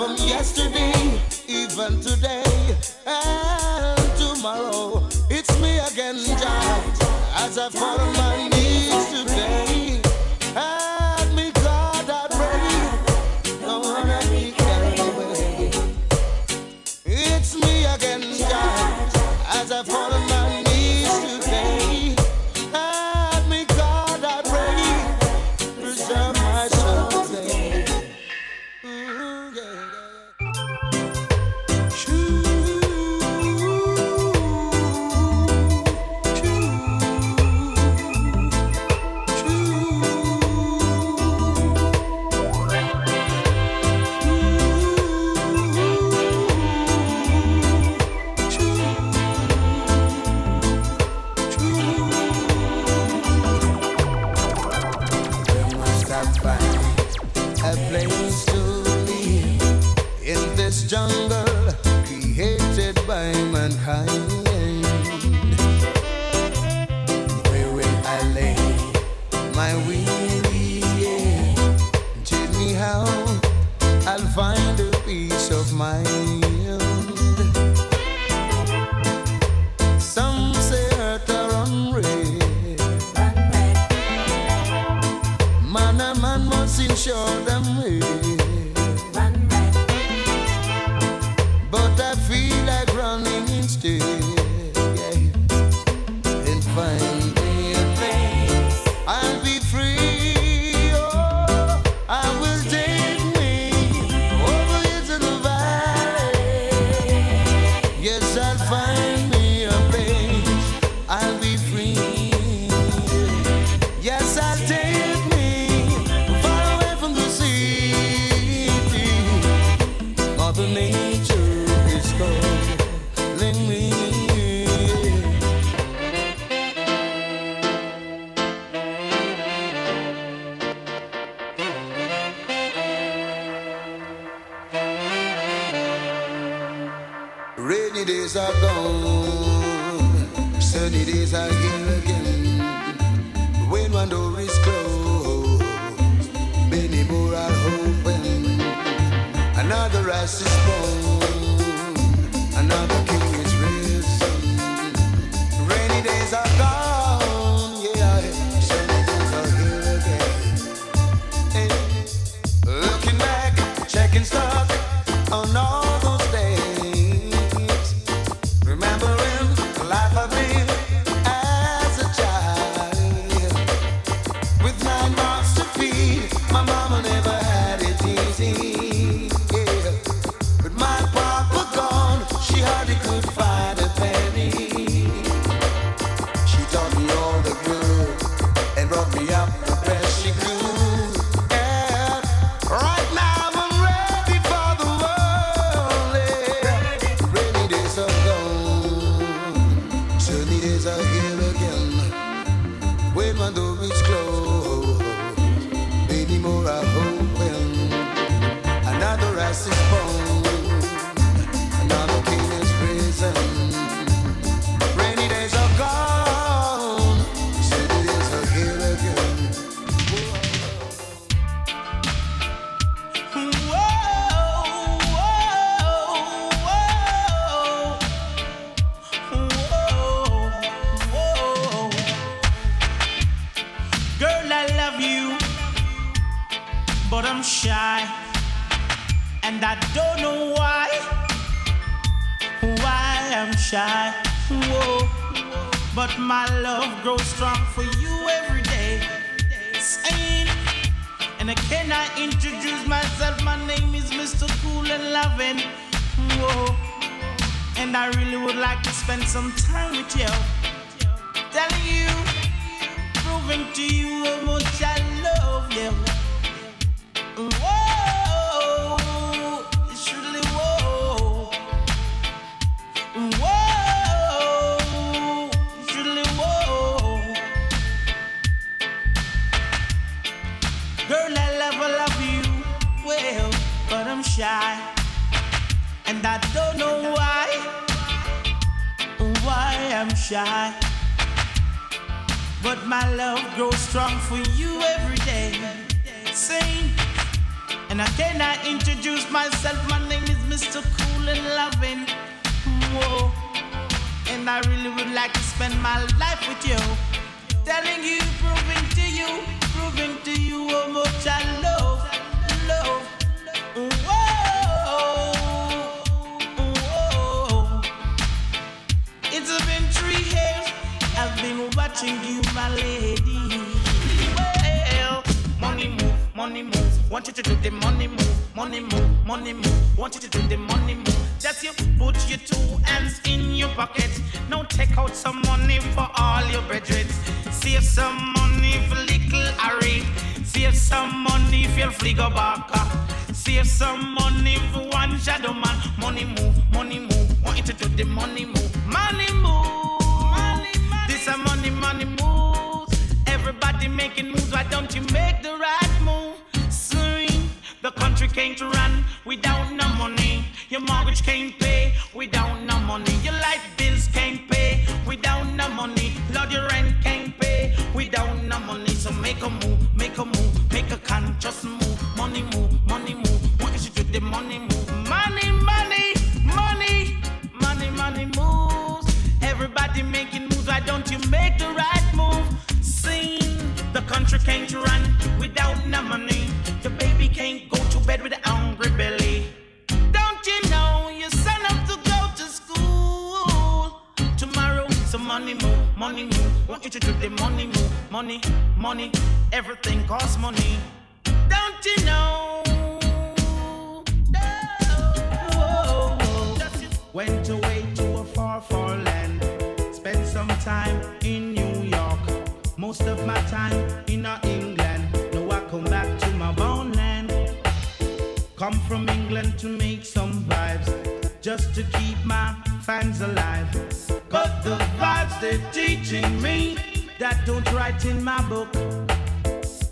From yesterday, even today, and tomorrow, it's me again, Jah. As I fall my knees. Rainy days are gone, sunny days are here again. When one door is closed, many more are open. Another rise is born, another king is risen. Rainy days are gone. Make the right move? Soon the country can't run without no money. Your mortgage can't pay without no money. Your light bills can't pay without no money. Lord, your rent can't pay without no money. So make a move, make a move, make a conscious move. Money move, money move. Want you to do the money move. Money, money, money, money, money moves. Everybody making moves. Why don't you make the right country can't run without no money. The baby can't go to bed with a hungry belly. Don't you know your son have to go to school tomorrow? So money move, money move. Want you to do the money move, money, money. Everything costs money. Don't you know? Went away to a far, far land. Spent some time in. Most of my time in England. Now I come back to my born land. Come from England to make some vibes. Just to keep my fans alive. But the vibes they're teaching me that don't write in my book.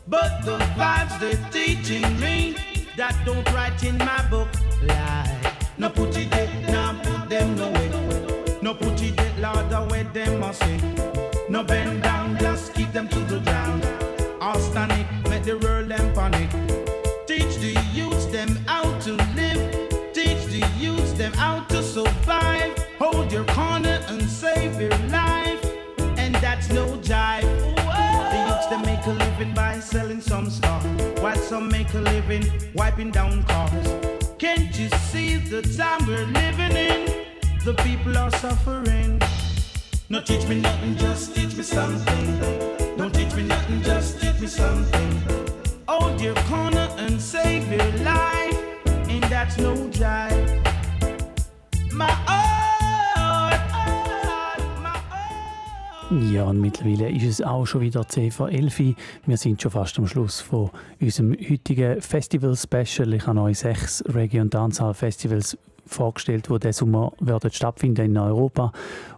But the vibes they're teaching me that don't write in my book. Lie. No put it there, no put them no way. No put it there, Lord, away them must say. No bend down, wiping down cars. Can't you see the time we're living in? The people are suffering. No teach me nothing, just teach me something. Don't teach me nothing, just teach me something. Hold your corner and save your life, and that's no jive. Ja, und mittlerweile ist es auch schon wieder 10 vor 11 Uhr. Wir sind schon fast am Schluss von unserem heutigen Festival-Special. Ich habe euch sechs Reggae- und Dancehall-Festivals vorgestellt, die diesen Sommer werden stattfinden in Europa.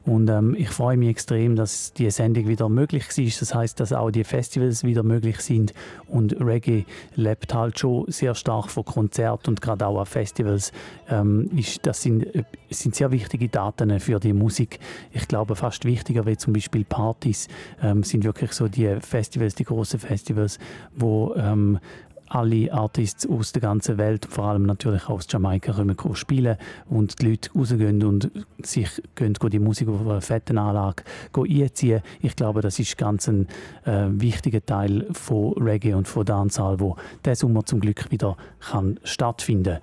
Und ähm, ich freue mich extrem, dass die Sendung wieder möglich ist. Das heißt, dass auch die Festivals wieder möglich sind. Und Reggae lebt halt schon sehr stark von Konzerten und gerade auch an Festivals. Ähm, ist, das sind, äh, sind sehr wichtige Daten für die Musik. Ich glaube, fast wichtiger wie zum Beispiel Partys ähm, sind wirklich so die Festivals, die großen Festivals, wo ähm, alle Artists aus der ganzen Welt, vor allem natürlich aus Jamaika, kommen spielen und die Leute rausgehen und sich gehen, die Musik auf einer fetten Anlage einziehen. Ich glaube, das ist ganz ein äh, wichtiger Teil von Reggae und von Dancehall, wo diesen Sommer zum Glück wieder kann stattfinden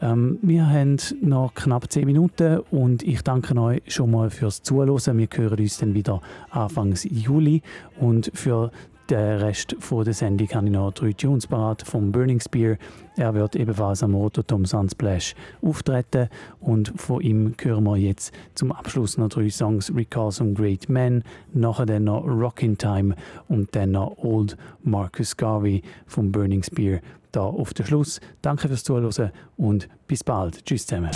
ähm, Wir haben noch knapp 10 Minuten und ich danke euch schon mal fürs Zuhören. Wir hören uns dann wieder Anfang Juli und für den Rest der Sendung habe ich noch drei Tunes parat vom Burning Spear. Er wird ebenfalls am Rototom Sunsplash auftreten und von ihm hören wir jetzt zum Abschluss noch drei Songs «Recall some Great Men», nachher noch «Rockin' Time» und dann noch «Old Marcus Garvey» vom Burning Spear da auf den Schluss. Danke fürs Zuhören und bis bald. Tschüss zusammen.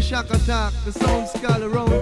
Shaka Attack, the song skull around